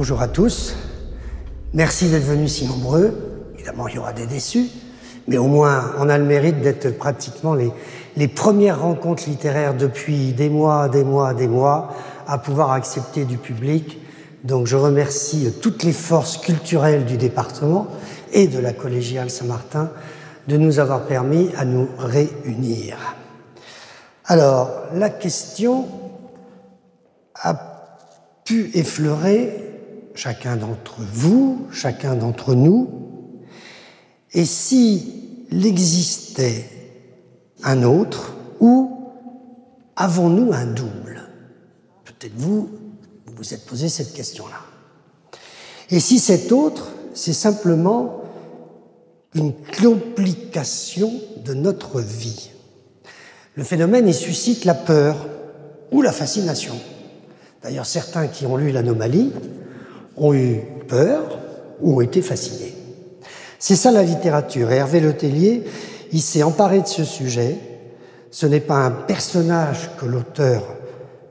Bonjour à tous. Merci d'être venus si nombreux. Évidemment, il y aura des déçus, mais au moins, on a le mérite d'être pratiquement les, premières rencontres littéraires depuis des mois, des mois, des mois, à pouvoir accepter du public. Donc, je remercie toutes les forces culturelles du département et de la collégiale Saint-Martin de nous avoir permis à nous réunir. Alors, la question a pu effleurer chacun d'entre vous, chacun d'entre nous, et s'il existait un autre, ou avons-nous un double? Peut-être vous, vous vous êtes posé cette question-là. Et si cet autre, c'est simplement une complication de notre vie Le phénomène, il suscite la peur ou la fascination. D'ailleurs, certains qui ont lu l'anomalie ont eu peur ou ont été fascinés. C'est ça la littérature. Et Hervé Letellier, il s'est emparé de ce sujet. Ce n'est pas un personnage que l'auteur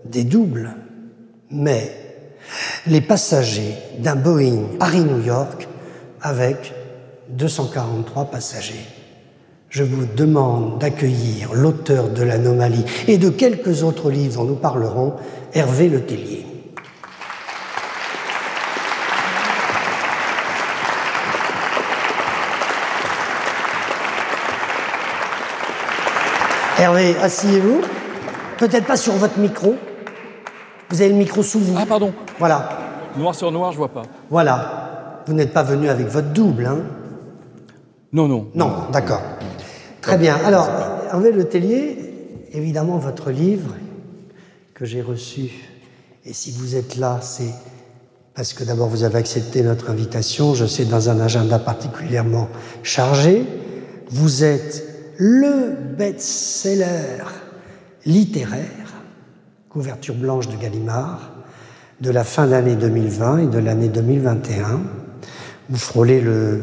dédouble, mais les passagers d'un Boeing Paris-New York avec 243 passagers. Je vous demande d'accueillir l'auteur de l'anomalie et de quelques autres livres dont nous parlerons, Hervé Letellier. Hervé, asseyez-vous. Peut-être pas sur votre micro. Vous avez le micro sous vous. Ah, pardon. Voilà. Noir sur noir, je vois pas. Voilà. Vous n'êtes pas venu avec votre double, hein Non, non. Non, d'accord. Très bien. Alors, Hervé Letellier, évidemment, votre livre que j'ai reçu, et si vous êtes là, c'est parce que d'abord vous avez accepté notre invitation, je sais dans un agenda particulièrement chargé. Vous êtes le best-seller littéraire, couverture blanche de Gallimard, de la fin d'année 2020 et de l'année 2021. Vous frôlez le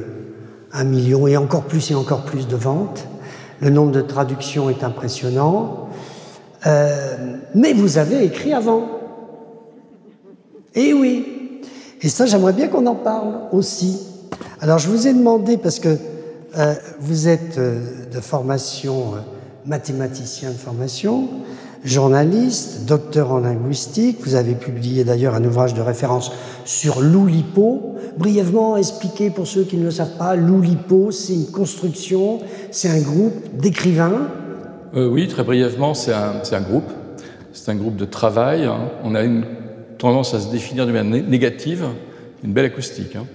1 million et encore plus et encore plus de ventes. Le nombre de traductions est impressionnant. Euh, mais vous avez écrit avant. Eh oui. Et ça, j'aimerais bien qu'on en parle aussi. Alors, je vous ai demandé, parce que euh, vous êtes euh, de formation euh, mathématicien de formation, journaliste, docteur en linguistique. Vous avez publié d'ailleurs un ouvrage de référence sur l'Oulipo. Brièvement expliqué pour ceux qui ne le savent pas, l'Oulipo, c'est une construction, c'est un groupe d'écrivains. oui, très brièvement, c'est un, un, groupe. C'est un groupe de travail. Hein. On a une tendance à se définir de manière négative, une belle acoustique. Hein.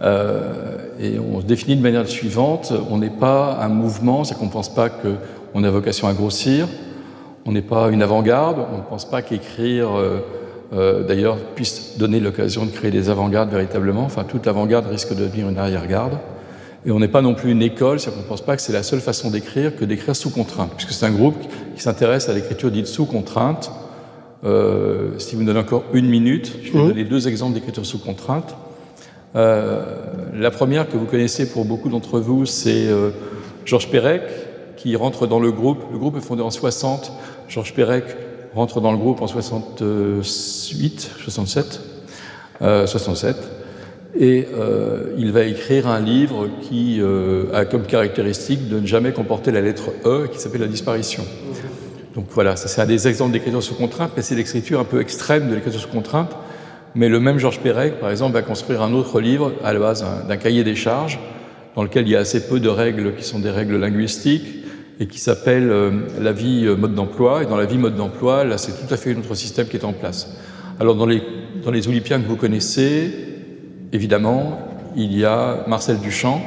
Euh, et on se définit de manière suivante, on n'est pas un mouvement, c'est qu'on ne pense pas qu'on a vocation à grossir, on n'est pas une avant-garde, on ne pense pas qu'écrire, euh, euh, d'ailleurs, puisse donner l'occasion de créer des avant-gardes véritablement, enfin toute avant-garde risque de devenir une arrière-garde. Et on n'est pas non plus une école, c'est qu'on ne pense pas que c'est la seule façon d'écrire que d'écrire sous contrainte, puisque c'est un groupe qui s'intéresse à l'écriture dite sous contrainte. si vous me donnez encore une minute, je vais vous mmh. donner deux exemples d'écriture sous contrainte. Euh, la première que vous connaissez pour beaucoup d'entre vous, c'est euh, Georges Perec, qui rentre dans le groupe. Le groupe est fondé en 60. Georges Perec rentre dans le groupe en 68, 67, 67. Et euh, il va écrire un livre qui a comme caractéristique de ne jamais comporter la lettre E, qui s'appelle La disparition. Donc voilà, c'est un des exemples d'écriture sous contrainte, mais c'est l'écriture un peu extrême de l'écriture sous contrainte. Mais le même Georges Perec, par exemple, va construire un autre livre à la base d'un cahier des charges, dans lequel il y a assez peu de règles qui sont des règles linguistiques, et qui s'appelle euh, La vie euh, mode d'emploi. Et dans la vie mode d'emploi, là, c'est tout à fait un autre système qui est en place. Alors, dans les, dans les Olympiens que vous connaissez, évidemment, il y a Marcel Duchamp,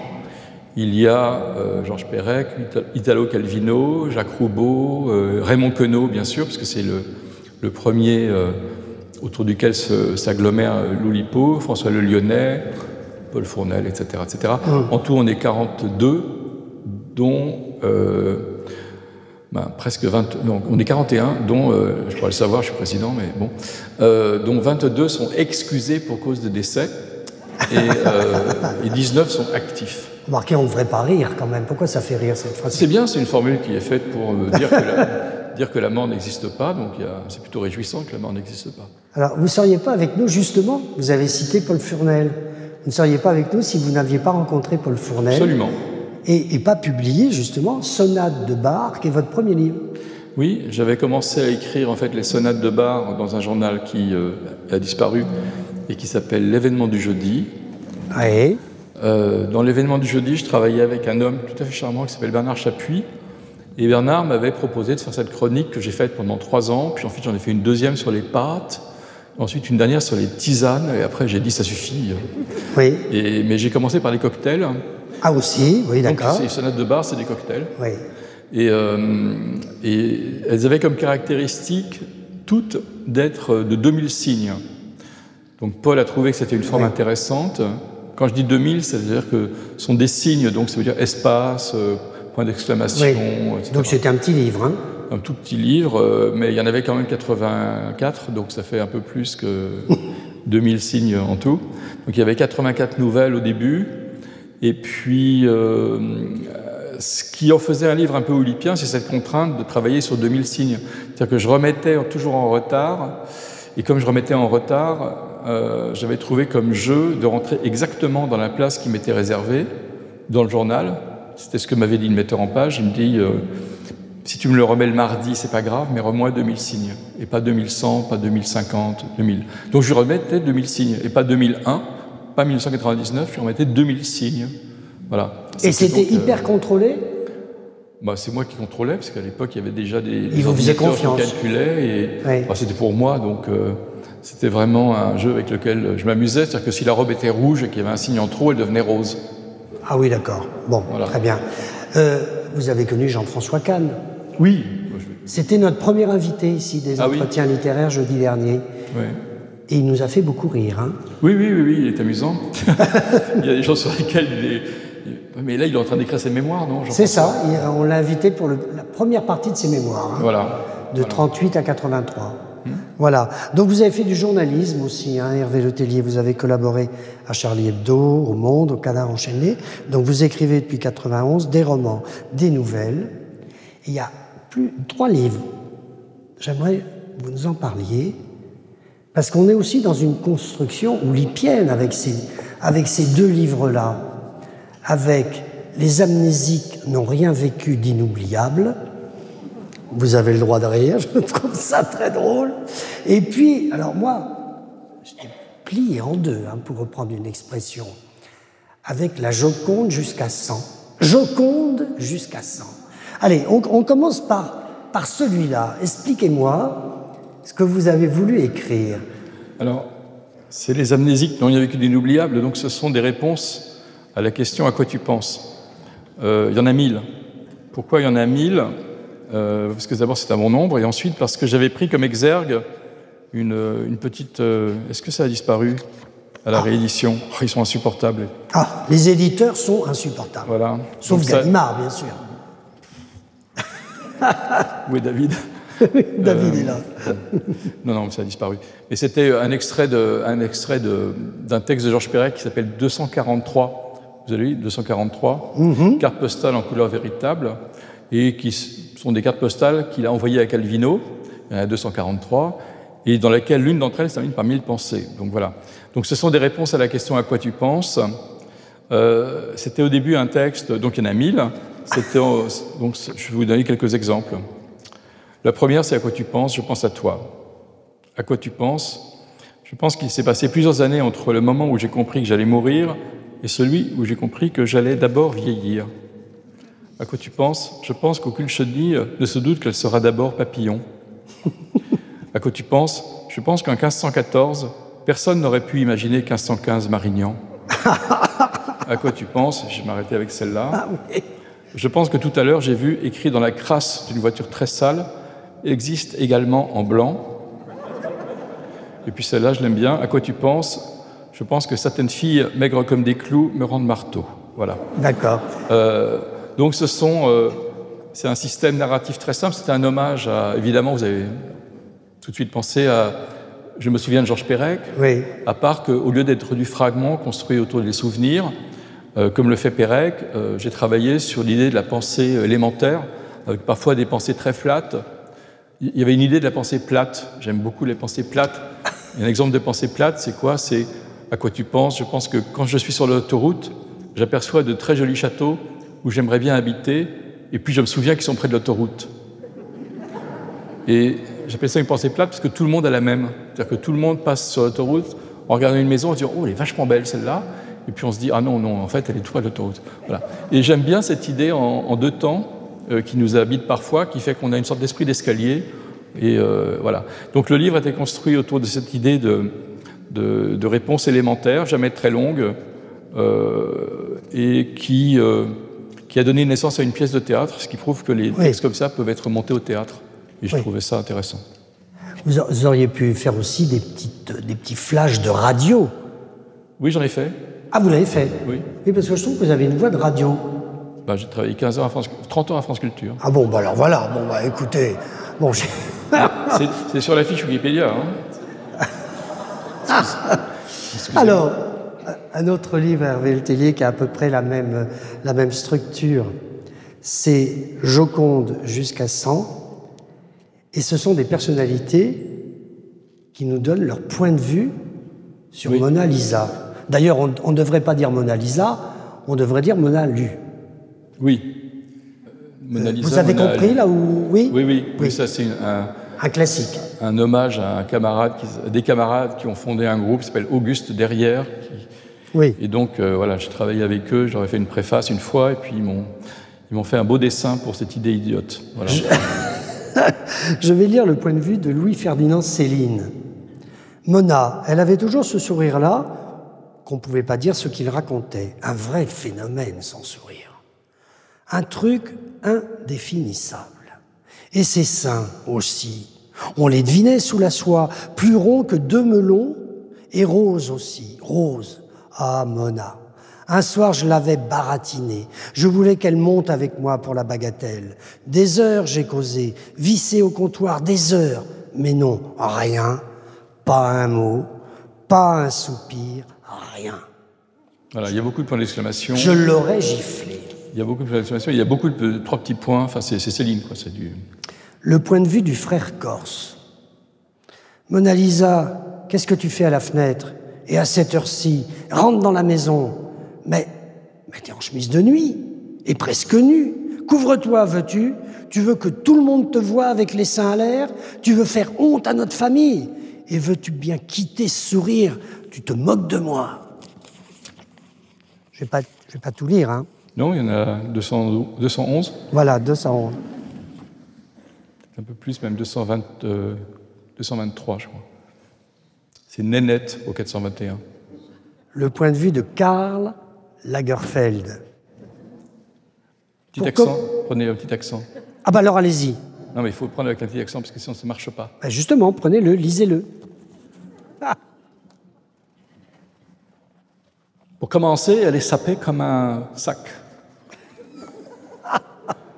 il y a euh, Georges Perec, Italo Calvino, Jacques Roubaud, Raymond Queneau, bien sûr, parce que c'est le, le, premier autour duquel s'agglomèrent Loulipo, François Le Lyonnais, Paul Fournel, etc. etc. Hum. En tout, on est 42, dont euh, ben, presque 20, non, on est 41, dont, euh, je pourrais le savoir, je suis président, mais bon, euh, dont 22 sont excusés pour cause de décès et, et 19 sont actifs. Remarquez, on ne devrait pas rire quand même. Pourquoi ça fait rire cette phrase? C'est bien, c'est une formule qui est faite pour dire que dire que la mort n'existe pas, donc c'est plutôt réjouissant que la mort n'existe pas. Alors, vous ne seriez pas avec nous, justement, vous avez cité Paul Furnel. Vous ne seriez pas avec nous si vous n'aviez pas rencontré Paul Fournel. Absolument. Et, pas publié, justement, Sonate de Bar, qui est votre premier livre? Oui, j'avais commencé à écrire en fait les sonates de Bar dans un journal qui euh, a disparu et qui s'appelle L'événement du jeudi. Oui. Euh, dans l'événement du jeudi, je travaillais avec un homme tout à fait charmant qui s'appelle Bernard Chapuis. Et Bernard m'avait proposé de faire cette chronique que j'ai faite pendant trois ans. Puis ensuite, j'en ai fait une deuxième sur les pâtes. Ensuite, une dernière sur les tisanes, et après, j'ai dit ça suffit. Oui. Et, mais j'ai commencé par les cocktails. Ah, aussi, oui, d'accord. Les sonates de bar, c'est des cocktails. Oui. Et, euh, et, elles avaient comme caractéristique toutes d'être de 2000 signes. Donc, Paul a trouvé que c'était une forme intéressante. Quand je dis 2000, c'est-à-dire que ce sont des signes, donc ça veut dire espace, euh, point d'exclamation, oui. Donc, c'était un petit livre, hein un tout petit livre, euh, mais il y en avait quand même 84, donc ça fait un peu plus que 2000 signes en tout. Donc il y avait 84 nouvelles au début, et puis euh, ce qui en faisait un livre un peu olympien, c'est cette contrainte de travailler sur 2000 signes. C'est-à-dire que je remettais toujours en retard, et comme je remettais en retard, euh, j'avais trouvé comme jeu de rentrer exactement dans la place qui m'était réservée dans le journal. C'était ce que m'avait dit le metteur en page. Il me dit si tu me le remets le mardi, c'est pas grave, mais remets 2000 signes. Et pas 2100, pas 2050, 2000. Donc je lui remettais 2000 signes. Et pas 2001, pas 1999, je lui remettais 2000 signes. Voilà. Et c'était euh, hyper contrôlé? Bah, C'est moi qui contrôlais, parce qu'à l'époque, il y avait déjà des, des vous ordinateurs qui calculaient. Et bah, c'était pour moi, donc euh, c'était vraiment un jeu avec lequel je m'amusais. C'est-à-dire que si la robe était rouge et qu'il y avait un signe en trop, elle devenait rose. Ah oui, d'accord. Bon, très bien. Euh, vous avez connu Jean-François Kahn oui. C'était notre premier invité ici des ah entretiens littéraires jeudi dernier. Et il nous a fait beaucoup rire. Hein. Oui, oui, oui, oui, il est amusant. il y a des gens sur lesquels il est. Mais là, il est en train d'écrire ses mémoires, non C'est ça. On l'a invité pour la première partie de ses mémoires. Hein. Voilà. De 38 à 83. Voilà. Donc vous avez fait du journalisme aussi, hein, Hervé Letellier. Vous avez collaboré à Charlie Hebdo, au Monde, au Canard enchaîné. Donc vous écrivez depuis 91 des romans, des nouvelles. il y a trois livres. J'aimerais que vous nous en parliez, parce qu'on est aussi dans une construction oulipienne avec avec ces deux livres-là, avec Les amnésiques n'ont rien vécu d'inoubliable. Vous avez le droit de rire, je trouve ça très drôle. Et puis, alors moi, j'étais plié en deux, hein, pour reprendre une expression, avec la Joconde jusqu'à 100. Joconde jusqu'à 100. Allez, on, commence par, celui-là. Expliquez-moi ce que vous avez voulu écrire. Alors, c'est les amnésiques n'ont rien vécu d'inoubliable, donc ce sont des réponses à la question à quoi tu penses? Euh, il y en a mille. Pourquoi il y en a mille? Euh, Parce que d'abord c'est un bon nombre, et ensuite parce que j'avais pris comme exergue une, petite. Euh, est-ce que ça a disparu à la réédition? Oh, Ils sont insupportables. Ah, les éditeurs sont insupportables. Voilà. Sauf Gallimard, bien sûr. Où est David? David est là. Euh, non, non, ça a disparu. Mais c'était un extrait d'un texte de Georges Perec qui s'appelle 243. Vous avez lu? 243 mm-hmm. Cartes postales en couleur véritable et qui sont des cartes postales qu'il a envoyées à Calvino. Il y en a 243 et dans lesquelles l'une d'entre elles s'amène par mille pensées. Donc voilà. Donc ce sont des réponses à la question à quoi tu penses? Euh, c'était au début un texte, donc il y en a mille. Donc, je vais vous donner quelques exemples. La première, c'est à quoi tu penses Je pense à toi. À quoi tu penses? Je pense qu'il s'est passé plusieurs années entre le moment où j'ai compris que j'allais mourir et celui où j'ai compris que j'allais d'abord vieillir. À quoi tu penses? Je pense qu'aucune chenille ne se doute qu'elle sera d'abord papillon. à quoi tu penses? Je pense qu'en 1514, personne n'aurait pu imaginer 1515 Marignan. à quoi tu penses? Je vais m'arrêter avec celle-là. Ah je pense que tout à l'heure, j'ai vu écrit dans la crasse d'une voiture très sale existe également en blanc. Et puis celle-là, je l'aime bien. À quoi tu penses? Je pense que certaines filles maigres comme des clous me rendent marteau. Voilà. D'accord. Euh, donc ce sont, euh, c'est un système narratif très simple. C'est un hommage à, évidemment, vous avez tout de suite pensé à, je me souviens de Georges Perec. Oui. À part qu'au lieu d'être du fragment construit autour des souvenirs, euh, comme le fait Pérec, euh, j'ai travaillé sur l'idée de la pensée élémentaire, avec parfois des pensées très flattes, il y avait une idée de la pensée plate. J'aime beaucoup les pensées plates. un exemple de pensée plate, c'est quoi? C'est à quoi tu penses? Je pense que quand je suis sur l'autoroute, j'aperçois de très jolis châteaux où j'aimerais bien habiter, et puis je me souviens qu'ils sont près de l'autoroute. Et j'appelle ça une pensée plate parce que tout le monde a la même. C'est-à-dire que tout le monde passe sur l'autoroute en regardant une maison, on se dit Oh, elle est vachement belle celle-là. Et puis on se dit Ah non, non, en fait, elle est tout près de l'autoroute. Et j'aime bien cette idée en, deux temps euh, qui nous habite parfois, qui fait qu'on a une sorte d'esprit d'escalier. Et euh, voilà. Donc le livre a été construit autour de cette idée de, de, de réponse élémentaire, jamais très longue, euh, et qui, qui a donné naissance à une pièce de théâtre, ce qui prouve que les textes comme ça peuvent être montés au théâtre. Et je trouvais ça intéressant. Vous auriez pu faire aussi des, petites, des petits flashs de radio. Oui, j'en ai fait. Ah, vous l'avez fait? Oui. Oui, parce que je trouve que vous avez une voix de radio. Bah, j'ai travaillé 15 ans à France, 30 ans à France Culture. Ah bon, bah alors voilà. Bon, bah écoutez. Bon, c'est sur la fiche Wikipédia. Hein alors, un autre livre, Hervé Tellier, qui a à peu près la même, la même structure, c'est Joconde jusqu'à 100. Et ce sont des personnalités qui nous donnent leur point de vue sur Mona Lisa. D'ailleurs, on ne devrait pas dire Mona Lisa, on devrait dire Mona Lu. Oui. Mona Lisa, Vous avez compris là où oui, oui, oui, ça c'est un, un classique. Un hommage à un camarade, des camarades qui ont fondé un groupe qui s'appelle Auguste Derrière. Oui. Et donc euh, voilà, j'ai travaillé avec eux, j'aurais fait une préface une fois, et puis ils m'ont, ils m'ont fait un beau dessin pour cette idée idiote. Voilà. Je vais lire le point de vue de Louis-Ferdinand Céline. Mona, elle avait toujours ce sourire-là, qu'on ne pouvait pas dire ce qu'il racontait. Un vrai phénomène, son sourire. Un truc indéfinissable. Et ses seins aussi. On les devinait sous la soie, plus ronds que deux melons, et roses aussi, roses. Ah, Mona, un soir, je l'avais baratinée. Je voulais qu'elle monte avec moi pour la bagatelle. Des heures, j'ai causé, vissé au comptoir, des heures. Mais non, rien. Pas un mot, pas un soupir, rien. Voilà, il y a beaucoup de points d'exclamation. Je l'aurais giflé. Il y a beaucoup de points d'exclamation. Il y a beaucoup de trois petits points. Enfin, c'est Céline, quoi. C'est du. Le point de vue du frère Corse. Mona Lisa, qu'est-ce que tu fais à la fenêtre? Et à cette heure-ci, rentre dans la maison. Mais, mais t'es en chemise de nuit, et presque nu. Couvre-toi, veux-tu? Tu veux que tout le monde te voie avec les seins à l'air? Tu veux faire honte à notre famille? Et veux-tu bien quitter ce sourire? Tu te moques de moi. Je vais pas, je vais pas tout lire, hein. Non, il y en a 211. Voilà, 211. Un peu plus, même 220, 223, euh, je crois. C'est Nénette au 421. Le point de vue de Karl Lagerfeld. Petit accent, prenez un petit accent. Ah bah alors allez-y. Non mais il faut le prendre avec un petit accent parce que sinon ça ne marche pas. Bah justement, prenez-le, lisez-le. Pour commencer, elle est sapée comme un sac.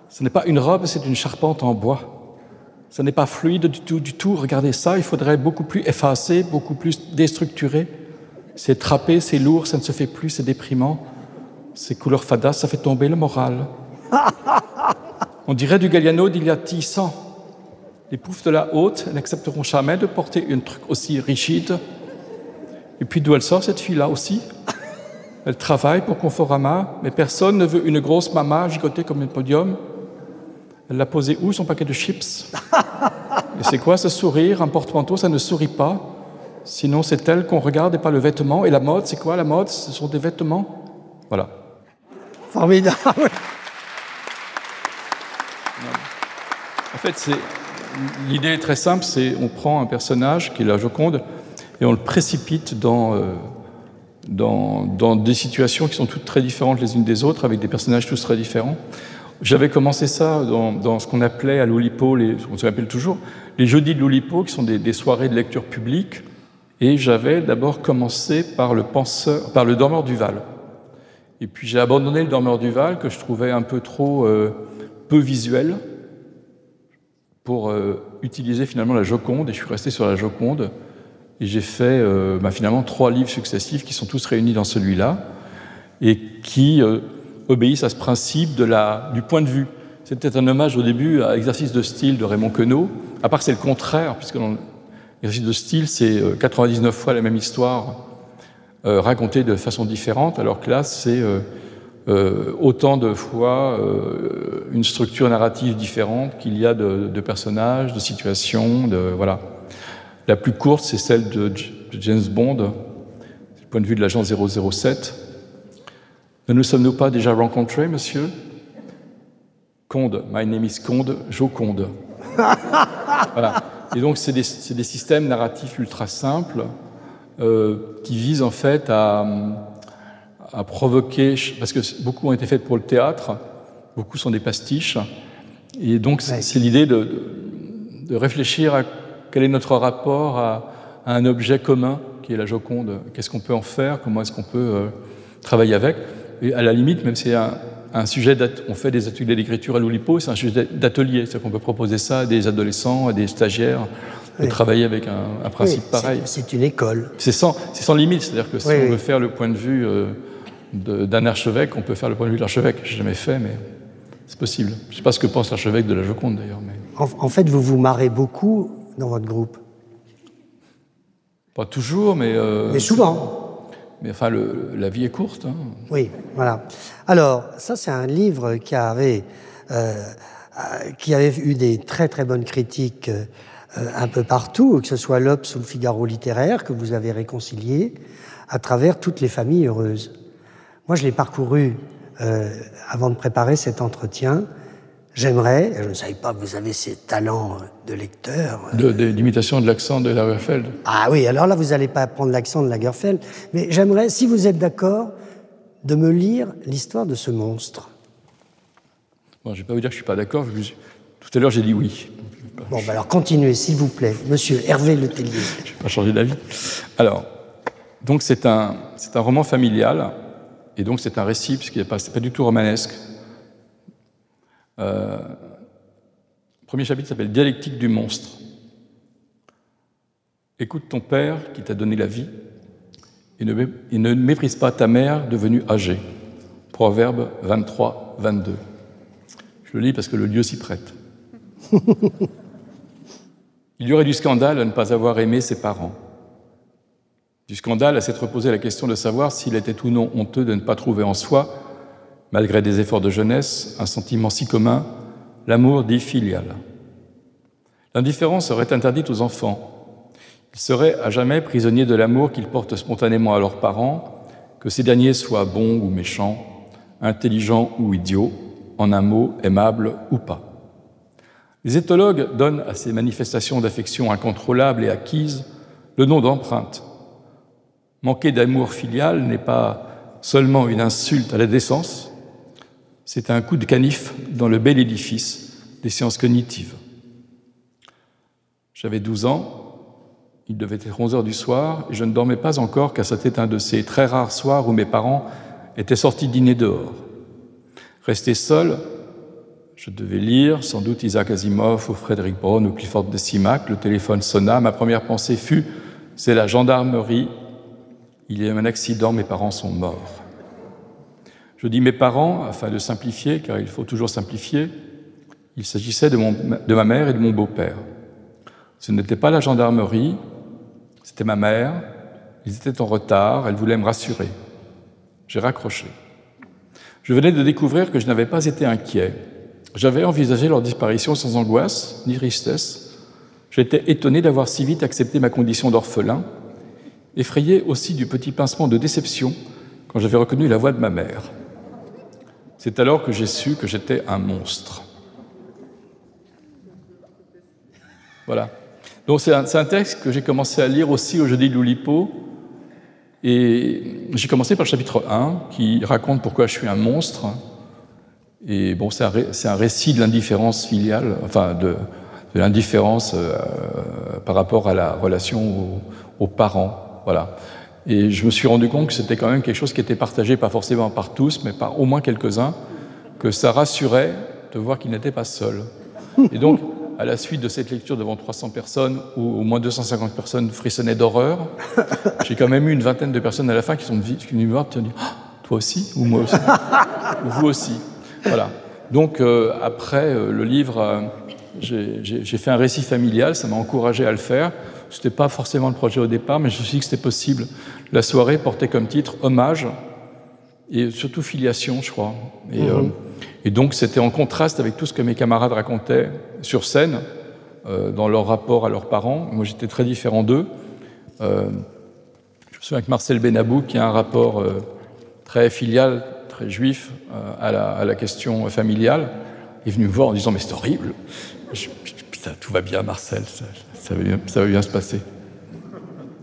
Ce n'est pas une robe, c'est une charpente en bois. Ce n'est pas fluide du tout, du tout. Regardez ça, il faudrait beaucoup plus effacer, beaucoup plus déstructurer. C'est trappé, c'est lourd, ça ne se fait plus, c'est déprimant. Ces couleurs fadas, ça fait tomber le moral. On dirait du Galliano d'il y a ans. Les poufs de la haute n'accepteront jamais de porter un truc aussi rigide. Et puis d'où elle sort cette fille-là aussi? Elle travaille pour Conforama, mais personne ne veut une grosse mama gigotée comme un podium. Elle l'a posé où son paquet de chips Et c'est quoi ce sourire Un porte-manteau, ça ne sourit pas. Sinon, c'est elle qu'on regarde et pas le vêtement. Et la mode, c'est quoi la mode Ce sont des vêtements. Voilà. Formidable. En fait, l'idée est très simple. C'est on prend un personnage qui est la Joconde et on le précipite dans, euh, dans, dans, des situations qui sont toutes très différentes les unes des autres, avec des personnages tous très différents. J'avais commencé ça dans, ce qu'on appelait à l'Oulipo, les, on s'appelle toujours, les jeudis de l'Oulipo, qui sont des, soirées de lecture publique et j'avais d'abord commencé par le, penseur, par le dormeur du Val. Et puis j'ai abandonné le dormeur du Val que je trouvais un peu trop euh, peu visuel pour euh, utiliser finalement la Joconde. Et je suis resté sur la Joconde. Et j'ai fait euh, bah, finalement trois livres successifs qui sont tous réunis dans celui-là et qui obéissent à ce principe de la, du point de vue. C'était un hommage au début à Exercice de style de Raymond Queneau, à part c'est le contraire, puisque l'exercice de style, c'est 99 fois la même histoire racontée de façon différente, alors que là, c'est autant de fois une structure narrative différente qu'il y a de, de, personnages, de situations, de voilà. La plus courte, c'est celle de, James Bond, du point de vue de l'agent 007. Ne nous sommes-nous pas déjà rencontrés, monsieur? Conde, my name is Conde, Joconde. voilà. Et donc, c'est des, des, systèmes narratifs ultra simples euh, qui visent en fait à, à, provoquer, parce que beaucoup ont été faits pour le théâtre, beaucoup sont des pastiches, et donc c'est l'idée de, de, réfléchir à quel est notre rapport à, un objet commun qui est la Joconde. Qu'est-ce qu'on peut en faire? Comment est-ce qu'on peut euh, travailler avec? Et à la limite, même si c'est un, un, sujet, on fait des ateliers d'écriture à l'Oulipo, c'est un sujet d'atelier, c'est-à-dire qu'on peut proposer ça à des adolescents, à des stagiaires, de travailler avec un, un principe pareil. C'est une école. C'est sans, sans, limite, c'est-à-dire que si on veut faire le point de vue euh, d'un archevêque, on peut faire le point de vue de l'archevêque. Je n'ai jamais fait, mais c'est possible. Je ne sais pas ce que pense l'archevêque de la Joconde d'ailleurs. Mais... En, en, fait, vous vous marrez beaucoup dans votre groupe Pas toujours, mais... Euh, mais souvent. Mais enfin, la vie est courte. Hein. Oui, voilà. Alors, ça, c'est un livre qui avait, euh, qui avait eu des très très bonnes critiques euh, un peu partout, que ce soit l'Obs ou le Figaro littéraire, que vous avez réconcilié à travers toutes les familles heureuses. Moi, je l'ai parcouru euh, avant de préparer cet entretien. J'aimerais, je ne savais pas que vous avez ces talents de lecteur. De, de de l'accent de Lagerfeld. Ah oui, alors là, vous n'allez pas apprendre l'accent de Lagerfeld, mais j'aimerais, si vous êtes d'accord, de me lire l'histoire de ce monstre. Bon, je ne vais pas vous dire que je ne suis pas d'accord. Tout à l'heure, j'ai dit oui. Bon, bah alors continuez, s'il vous plaît. Monsieur Hervé Letellier. je ne vais pas changer d'avis. Alors, donc c'est un, un roman familial, et donc c'est un récit, puisqu'il n'est pas, pas du tout romanesque. Euh, premier chapitre s'appelle Dialectique du monstre. Écoute ton père qui t'a donné la vie et ne, et ne méprise pas ta mère devenue âgée. Proverbe 23, 22. Je le lis parce que le lieu s'y prête. Il y aurait du scandale à ne pas avoir aimé ses parents. Du scandale à s'être posé la question de savoir s'il était ou non honteux de ne pas trouver en soi malgré des efforts de jeunesse, un sentiment si commun, l'amour dit filial. L'indifférence serait interdite aux enfants. Ils seraient à jamais prisonniers de l'amour qu'ils portent spontanément à leurs parents, que ces derniers soient bons ou méchants, intelligents ou idiots, en un mot, aimables ou pas. Les éthologues donnent à ces manifestations d'affection incontrôlables et acquises le nom d'empreinte. Manquer d'amour filial n'est pas seulement une insulte à la décence, c'est un coup de canif dans le bel édifice des sciences cognitives. J'avais 12 ans, il devait être 11 heures du soir, et je ne dormais pas encore car c'était un de ces très rares soirs où mes parents étaient sortis dîner dehors. Resté seul, je devais lire sans doute Isaac Asimov ou Frédéric Brown ou Clifford de Simac. Le téléphone sonna. Ma première pensée fut c'est la gendarmerie. Il y a eu un accident, mes parents sont morts. Je dis mes parents, afin de simplifier, car il faut toujours simplifier, il s'agissait de, ma mère et de mon beau-père. Ce n'était pas la gendarmerie, c'était ma mère, ils étaient en retard, elle voulait me rassurer. J'ai raccroché. Je venais de découvrir que je n'avais pas été inquiet. J'avais envisagé leur disparition sans angoisse ni tristesse. J'étais étonné d'avoir si vite accepté ma condition d'orphelin, effrayé aussi du petit pincement de déception quand j'avais reconnu la voix de ma mère. C'est alors que j'ai su que j'étais un monstre. Voilà. Donc c'est un, texte que j'ai commencé à lire aussi au jeudi de l'Oulipo. Et j'ai commencé par le chapitre 1 qui raconte pourquoi je suis un monstre. Et bon, c'est un, récit de l'indifférence filiale, enfin de, l'indifférence euh, par rapport à la relation aux parents. Voilà. Et je me suis rendu compte que c'était quand même quelque chose qui était partagé, pas forcément par tous, mais par au moins quelques-uns, que ça rassurait de voir qu'il n'était pas seul. Et donc, à la suite de cette lecture devant 300 personnes, où au moins 250 personnes frissonnaient d'horreur, j'ai quand même eu une vingtaine de personnes à la fin qui sont venues me voir et qui ont dit ah, Toi aussi Ou moi aussi Ou vous aussi Voilà. Donc, après le livre, j'ai fait un récit familial, ça m'a encouragé à le faire. Ce n'était pas forcément le projet au départ, mais je me suis dit que c'était possible. La soirée portait comme titre Hommage et surtout Filiation, je crois. Et, mhm. et donc, c'était en contraste avec tout ce que mes camarades racontaient sur scène, dans leur rapport à leurs parents. Moi, j'étais très différent d'eux. Euh, je me souviens que Marcel Benabou, qui a un rapport euh, très filial, très juif euh, à la, question familiale, est venu me voir en disant Mais c'est horrible. putain, tout va bien, Marcel, ça, va bien, ça va bien se passer.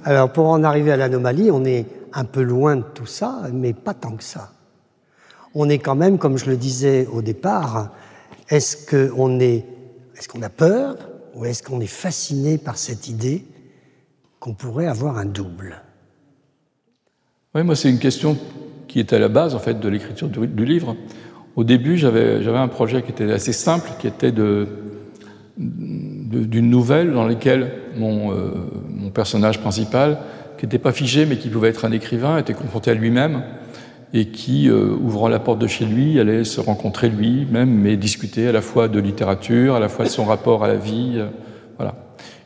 Alors, pour en arriver à l'anomalie, on est un peu loin de tout ça, mais pas tant que ça. On est quand même, comme je le disais au départ, est-ce qu'on est, est-ce qu'on a peur ou est-ce qu'on est fasciné par cette idée qu'on pourrait avoir un double? Oui, moi, c'est une question qui est à la base, en fait, de l'écriture du, livre. Au début, j'avais un projet qui était assez simple, qui était de, d'une nouvelle dans laquelle mon, euh, mon personnage principal, qui n'était pas figé, mais qui pouvait être un écrivain, était confronté à lui-même et qui, euh, ouvrant la porte de chez lui, allait se rencontrer lui-même, mais discuter à la fois de littérature, à la fois de son rapport à la vie. Euh, voilà.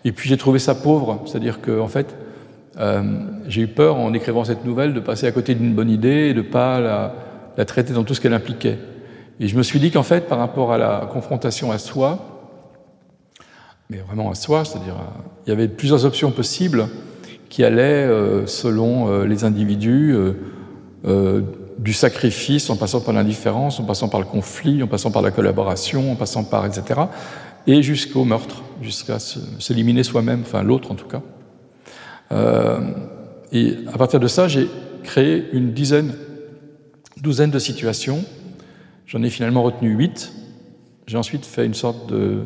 Et puis j'ai trouvé ça pauvre, c'est-à-dire que en fait, j'ai eu peur en écrivant cette nouvelle de passer à côté d'une bonne idée et de ne pas la, traiter dans tout ce qu'elle impliquait. Et je me suis dit qu'en fait, par rapport à la confrontation à soi, mais vraiment à soi, c'est-à-dire il y avait plusieurs options possibles qui allaient euh, selon euh, les individus du sacrifice en passant par l'indifférence, en passant par le conflit, en passant par la collaboration, en passant par etc et jusqu'au meurtre, jusqu'à s'éliminer soi-même, enfin l'autre en tout cas. Euh, et à partir de ça, j'ai créé une dizaine, douzaine de situations. J'en ai finalement retenu huit. J'ai ensuite fait une sorte de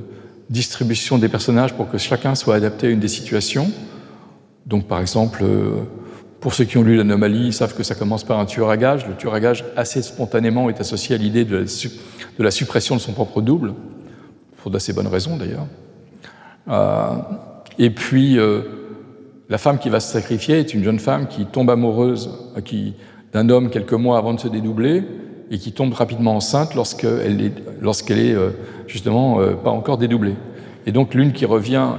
distribution des personnages pour que chacun soit adapté à une des situations. Donc par exemple, euh, pour ceux qui ont lu l'anomalie, ils savent que ça commence par un tueur à gage. Le tueur à gage, assez spontanément, est associé à l'idée de, la suppression de son propre double pour d'assez bonnes raisons d'ailleurs. Euh, et puis, euh, la femme qui va se sacrifier est une jeune femme qui tombe amoureuse qui, d'un homme quelques mois avant de se dédoubler et qui tombe rapidement enceinte lorsqu'elle est, lorsqu'elle est justement pas encore dédoublée. Et donc l'une qui revient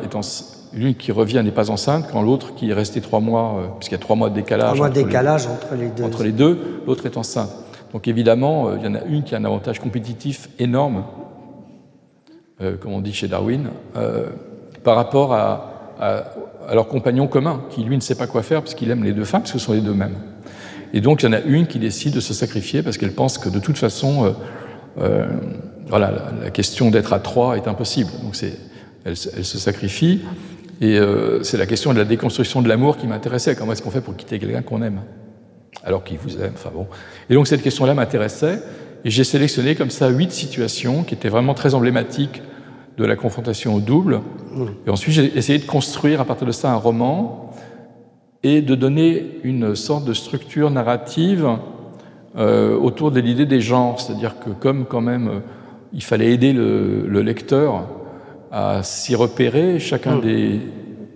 l'une qui revient n'est pas enceinte quand l'autre qui est restée trois mois, puisqu'il y a trois mois de décalage, trois mois de décalage entre les deux, entre les deux, l'autre est enceinte. Donc évidemment, il y en a une qui a un avantage compétitif énorme euh, comme on dit chez Darwin, euh, par rapport à, leur compagnon commun, qui lui ne sait pas quoi faire parce qu'il aime les deux femmes, parce que ce sont les deux mêmes. Et donc il y en a une qui décide de se sacrifier parce qu'elle pense que de toute façon, euh, voilà, la, question d'être à trois est impossible. Donc elle, elle, se sacrifie. Et c'est la question de la déconstruction de l'amour qui m'intéressait. Comment est-ce qu'on fait pour quitter quelqu'un qu'on aime? Alors qu'il vous aime Enfin bon. Et donc cette question-là m'intéressait. Et j'ai sélectionné comme ça huit situations qui étaient vraiment très emblématiques de la confrontation au double. Et ensuite, j'ai essayé de construire à partir de ça un roman et de donner une sorte de structure narrative euh, autour de l'idée des genres. C'est-à-dire que comme quand même euh, il fallait aider le, lecteur à s'y repérer, chacun, mm. des,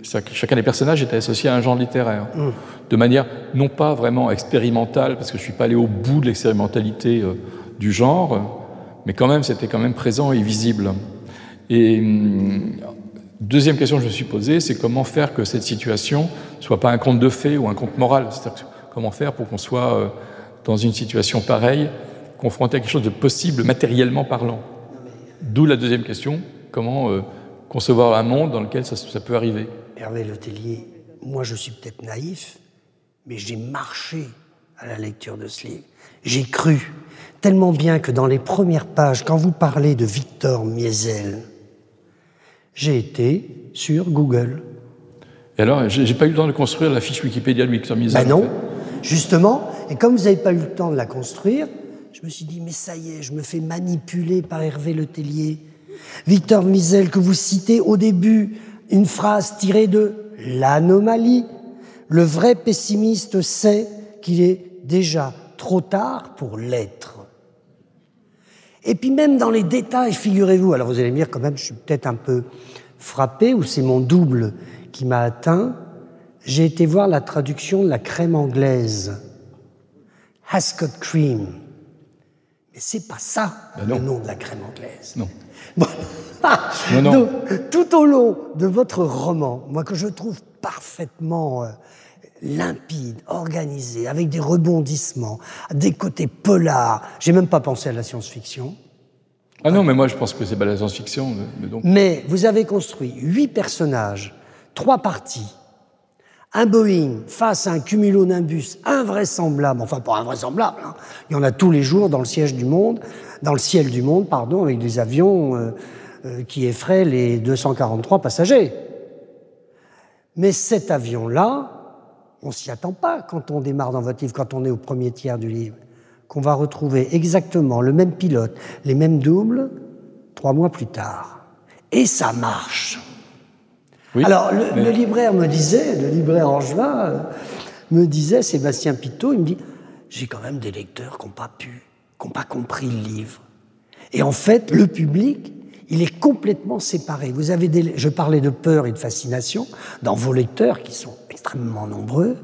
chacun des personnages était associé à un genre littéraire. Mm. De manière non pas vraiment expérimentale, parce que je ne suis pas allé au bout de l'expérimentalité euh, du genre, mais quand même c'était quand même présent et visible. Et hum, deuxième question que je me suis posée, c'est comment faire que cette situation soit pas un conte de fées ou un conte moral. C'est-à-dire comment faire pour qu'on soit euh, dans une situation pareille, confronté à quelque chose de possible matériellement parlant? D'où la deuxième question, comment euh, concevoir un monde dans lequel ça, peut arriver? Hervé Letellier, moi je suis peut-être naïf, mais j'ai marché à la lecture de ce livre. J'ai cru tellement bien que dans les premières pages, quand vous parlez de Victor Miesel, j'ai été sur Google. Et alors, j'ai pas eu le temps de construire la fiche Wikipédia de Victor Miesel Ben non, justement. Et comme vous n'avez pas eu le temps de la construire, je me suis dit, mais ça y est, je me fais manipuler par Hervé Letellier. Victor Miesel, que vous citez au début, une phrase tirée de L'anomalie. Le vrai pessimiste sait qu'il est déjà trop tard pour l'être. Et puis même dans les détails, figurez-vous, alors vous allez me dire quand même, je suis peut-être un peu frappé, ou c'est mon double qui m'a atteint, j'ai été voir la traduction de la crème anglaise, Hascott Cream. Et c'est pas ça Ben le nom de la crème anglaise. Non. non, non. Donc, tout au long de votre roman, moi que je trouve parfaitement euh, limpide, organisé, avec des rebondissements, des côtés polars, j'ai même pas pensé à la science-fiction. Ah non, mais moi je pense que c'est pas la science-fiction. Mais, donc... mais vous avez construit huit personnages, trois parties, un Boeing face à un cumulonimbus invraisemblable, enfin pas invraisemblable, hein. il y en a tous les jours dans le ciel du monde, pardon, avec des avions euh, euh, qui effraient les 243 passagers. Mais cet avion-là, on s'y attend pas quand on démarre dans votre livre, quand on est au premier tiers du livre, qu'on va retrouver exactement le même pilote, les mêmes doubles, trois mois plus tard. Et ça marche. Alors, le, libraire me disait, le libraire Angevin euh, me disait, Sébastien Pitot, il me dit, j'ai quand même des lecteurs qui n'ont pas pu, qui n'ont pas compris le livre. Et en fait, le public, il est complètement séparé. Vous avez des, je parlais de peur et de fascination dans vos lecteurs qui sont extrêmement nombreux.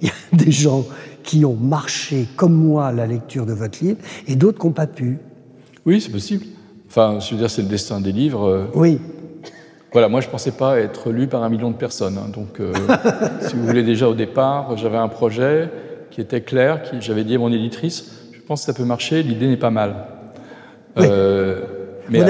Il y a des gens qui ont marché comme moi à la lecture de votre livre et d'autres qui n'ont pas pu. Oui, c'est possible. Enfin, je veux dire, c'est le destin des livres. Euh, oui. Voilà, moi je ne pensais pas être lu par un million de personnes. Hein. donc, euh, si vous voulez, déjà au départ, j'avais un projet qui était clair, qui j'avais dit à mon éditrice, je pense que ça peut marcher, l'idée n'est pas mal. Euh, mais vous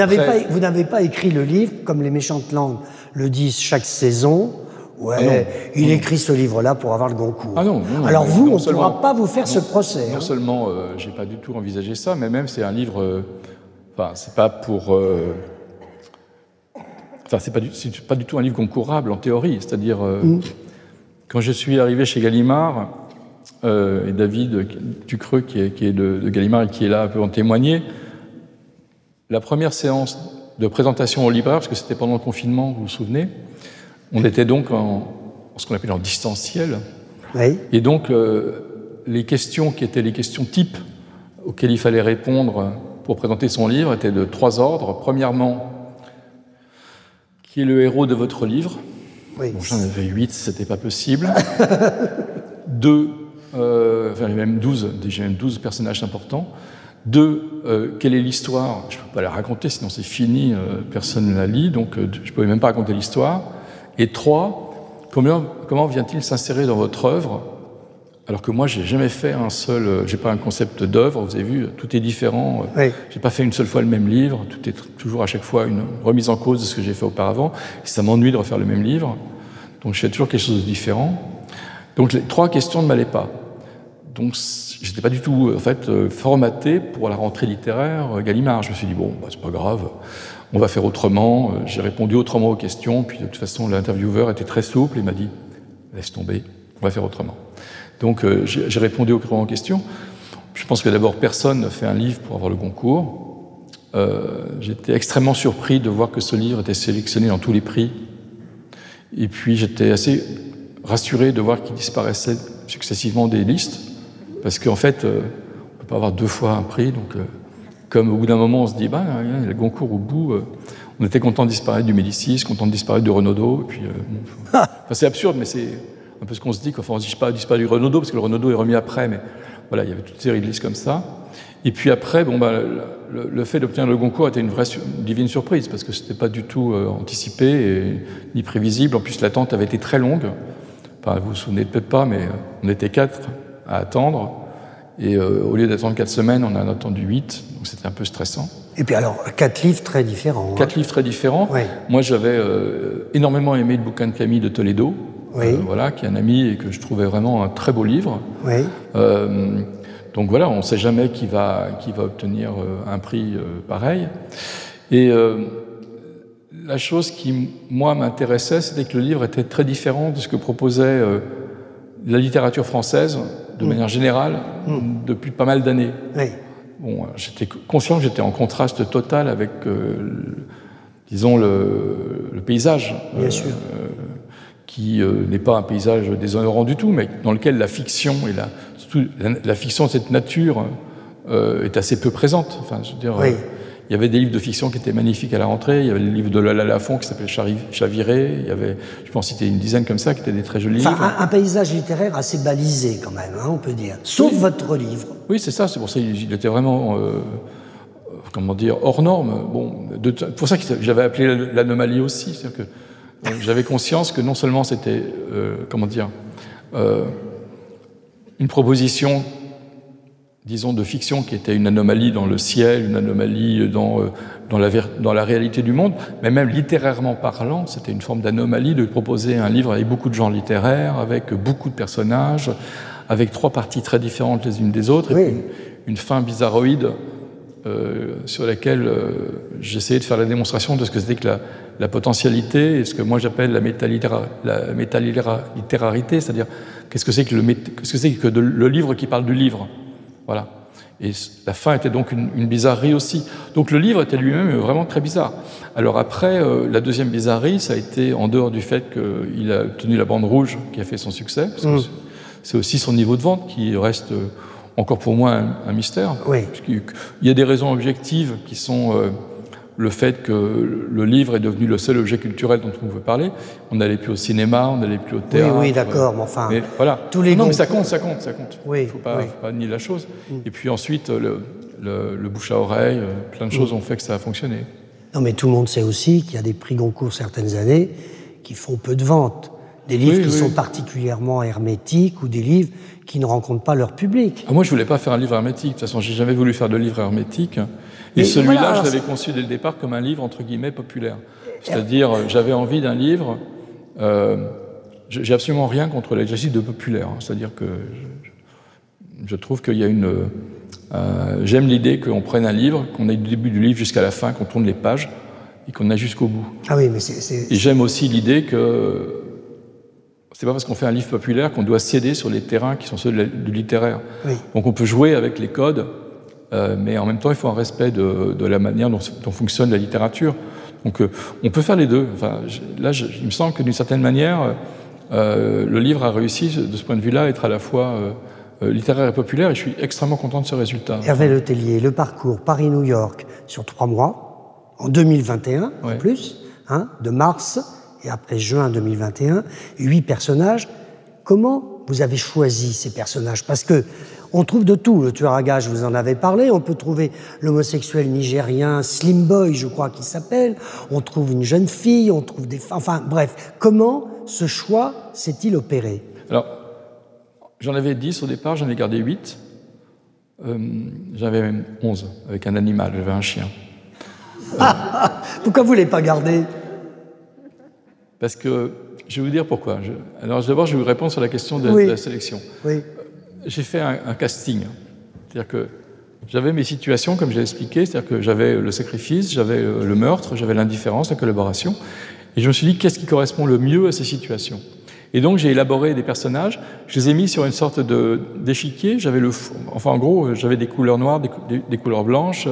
n'avez pas, pas, écrit le livre, comme les méchantes langues le disent chaque saison. Ouais, ah il écrit ce livre-là pour avoir le Goncourt. Ah non, Alors vous, on ne pourra pas vous faire ce procès. Non hein. seulement, euh, j'ai pas du tout envisagé ça, mais même c'est un livre. enfin, c'est pas pour Enfin, c'est pas, du, pas du tout un livre concourable en théorie. C'est-à-dire, euh, mm. quand je suis arrivé chez Gallimard, euh, et David Ducreux, qui est, qui est de, Gallimard et qui est là, peut en témoigner, la première séance de présentation au libraire, parce que c'était pendant le confinement, vous vous souvenez, on était donc en, ce qu'on appelle en distanciel. Oui. Et donc, euh, les questions qui étaient les questions types auxquelles il fallait répondre pour présenter son livre étaient de trois ordres. Premièrement, qui est le héros de votre livre. Oui. J'en avais huit, c'était pas possible. Deux, euh, enfin même douze, déjà même douze personnages importants. Deux, euh, quelle est l'histoire? Je ne peux pas la raconter, sinon c'est fini, euh, personne ne la lit, donc je ne pouvais même pas raconter l'histoire. Et trois, comment, comment vient-il s'insérer dans votre œuvre? Alors que moi, j'ai jamais fait un seul, euh, j'ai pas un concept d'œuvre. Vous avez vu, tout est différent. Oui. J'ai pas fait une seule fois le même livre. Tout est toujours à chaque fois une remise en cause de ce que j'ai fait auparavant. Et ça m'ennuie de refaire le même livre. Donc, je fais toujours quelque chose de différent. Donc, les trois questions ne m'allaient pas. Donc, j'étais pas du tout, en fait, euh, formaté pour la rentrée littéraire euh, Gallimard. Je me suis dit bon, bah, c'est pas grave. On va faire autrement. J'ai répondu autrement aux questions. Puis, de toute façon, l'intervieweur était très souple. Il m'a dit laisse tomber. On va faire autrement. Donc euh, j'ai répondu aux en question. Je pense que d'abord, personne ne fait un livre pour avoir le concours. Euh, j'étais extrêmement surpris de voir que ce livre était sélectionné dans tous les prix. Et puis j'étais assez rassuré de voir qu'il disparaissait successivement des listes, parce qu'en fait, euh, on ne peut pas avoir deux fois un prix. Donc, comme au bout d'un moment, on se dit, bah, il y a le concours au bout. on était content de disparaître du Médicis, content de disparaître du Renaudot. Et puis, c'est absurde, mais c'est un peu ce qu'on se dit, enfin, on ne dit pas, dit pas du Renaudot, parce que le Renaudot est remis après, mais voilà, il y avait toute une série de listes comme ça. Et puis après, bon, bah, le, fait d'obtenir le Goncourt était une vraie divine surprise, parce que ce n'était pas du tout euh, anticipé et, ni prévisible. En plus, l'attente avait été très longue. Enfin, vous vous souvenez peut-être pas, mais euh, on était quatre à attendre. Et euh, au lieu d'attendre quatre semaines, on en a attendu huit, donc c'était un peu stressant. Et puis alors, quatre livres très différents. Hein. Quatre livres très différents. Moi, j'avais énormément aimé le bouquin de Camille de Toledo, euh, voilà, qui est un ami et que je trouvais vraiment un très beau livre. Euh, donc voilà, on ne sait jamais qui va, qui va obtenir euh, un prix pareil. Et la chose qui, moi, m'intéressait, c'était que le livre était très différent de ce que proposait la littérature française, de mm. manière générale, mm. depuis pas mal d'années. Bon, j'étais conscient que j'étais en contraste total avec, disons, le, le paysage. Bien sûr qui euh, n'est pas un paysage déshonorant du tout, mais dans lequel la fiction et la, surtout la, fiction de cette nature euh, est assez peu présente. Enfin, je veux dire, oui. il y avait des livres de fiction qui étaient magnifiques à la rentrée. Il y avait le livre de Lola Lafont qui s'appelait Chaviré. Il y avait, je pense, citer une dizaine comme ça qui étaient des très jolis livres. Un, un, paysage littéraire assez balisé quand même, hein, on peut dire. Sauf votre livre. Oui, c'est ça. C'est pour ça qu'il était vraiment, euh, comment dire, hors norme. Bon, c'est pour ça que j'avais appelé l'anomalie aussi. C'est-à-dire que j'avais conscience que non seulement c'était, euh, comment dire, euh, une proposition, disons, de fiction qui était une anomalie dans le ciel, une anomalie dans, euh, dans, la, dans la réalité du monde, mais même littérairement parlant, c'était une forme d'anomalie de proposer un livre avec beaucoup de genres littéraires, avec beaucoup de personnages, avec trois parties très différentes les unes des autres, et une, une fin bizarroïde sur laquelle j'essayais de faire la démonstration de ce que c'était que la, la, potentialité et ce que moi j'appelle la, la métalittérarité, c'est-à-dire qu'est-ce que c'est que, le, qu'est-ce que, c'est que de, le livre qui parle du livre. Voilà. Et la fin était donc une, une, bizarrerie aussi. Donc le livre était lui-même vraiment très bizarre. Alors après, euh, la deuxième bizarrerie, ça a été en dehors du fait qu'il a obtenu la bande rouge qui a fait son succès, parce que mmh. c'est aussi son niveau de vente qui reste encore pour moi un, un mystère. Oui. Il y a des raisons objectives qui sont euh, le fait que le livre est devenu le seul objet culturel dont on pouvait parler. On n'allait plus au cinéma, on n'allait plus au théâtre. Oui, oui, d'accord, mais enfin. Mais voilà. Tous les non, mais ça compte, ça compte, ça compte. Oui. Il ne faut pas, oui. faut pas nier la chose. Mm. Et puis ensuite, le, le, le, bouche à oreille, euh, plein de choses mm. ont fait que ça a fonctionné. Non, mais tout le monde sait aussi qu'il y a des prix Goncourt certaines années qui font peu de ventes. Des livres oui, qui oui. sont particulièrement hermétiques ou des livres qui ne rencontrent pas leur public. Ah, moi, je voulais pas faire un livre hermétique. De toute façon, j'ai jamais voulu faire de livre hermétique. Et celui-là, voilà, je l'avais conçu dès le départ comme un livre entre guillemets populaire. C'est-à-dire, j'avais envie d'un livre. Euh, j'ai absolument rien contre l'exercice de populaire. C'est-à-dire que je, je trouve qu'il y a une. Euh, J'aime l'idée qu'on prenne un livre, qu'on ait du début du livre jusqu'à la fin, qu'on tourne les pages et qu'on aille jusqu'au bout. Ah oui, mais c'est. Et j'aime aussi l'idée que c'est pas parce qu'on fait un livre populaire qu'on doit céder sur les terrains qui sont ceux du littéraire. Oui. Donc on peut jouer avec les codes, euh, mais en même temps il faut un respect de, de la manière dont, dont, fonctionne la littérature. Donc euh, on peut faire les deux. Enfin, là, je, il me semble que d'une certaine manière, euh, le livre a réussi de ce point de vue-là à être à la fois littéraire et populaire, et je suis extrêmement content de ce résultat. Hervé Le Tellier, le parcours Paris-New York sur trois mois, en 2021 ouais. en plus, hein, de mars et après juin 2021, huit personnages. Comment vous avez choisi ces personnages? Parce que on trouve de tout. Le tueur à gages, vous en avez parlé. On peut trouver l'homosexuel nigérien Slim Boy, je crois qu'il s'appelle. On trouve une jeune fille. On trouve des. Enfin, bref. Comment ce choix s'est-il opéré? Alors, j'en avais 10 au départ. J'en ai gardé 8. Euh, j'avais même 11 avec un animal. J'avais un chien. Pourquoi vous ne l'avez pas gardé? Parce que je vais vous dire pourquoi. Je, alors d'abord, je vais vous répondre sur la question de, oui. de la sélection. Oui. J'ai fait un, un casting. C'est-à-dire que j'avais mes situations, comme j'ai expliqué, c'est-à-dire que j'avais le sacrifice, j'avais le meurtre, j'avais l'indifférence, la collaboration. Et je me suis dit, qu'est-ce qui correspond le mieux à ces situations? Et donc j'ai élaboré des personnages, je les ai mis sur une sorte d'échiquier. J'avais le, enfin en gros, j'avais des couleurs noires, des, des, des couleurs blanches,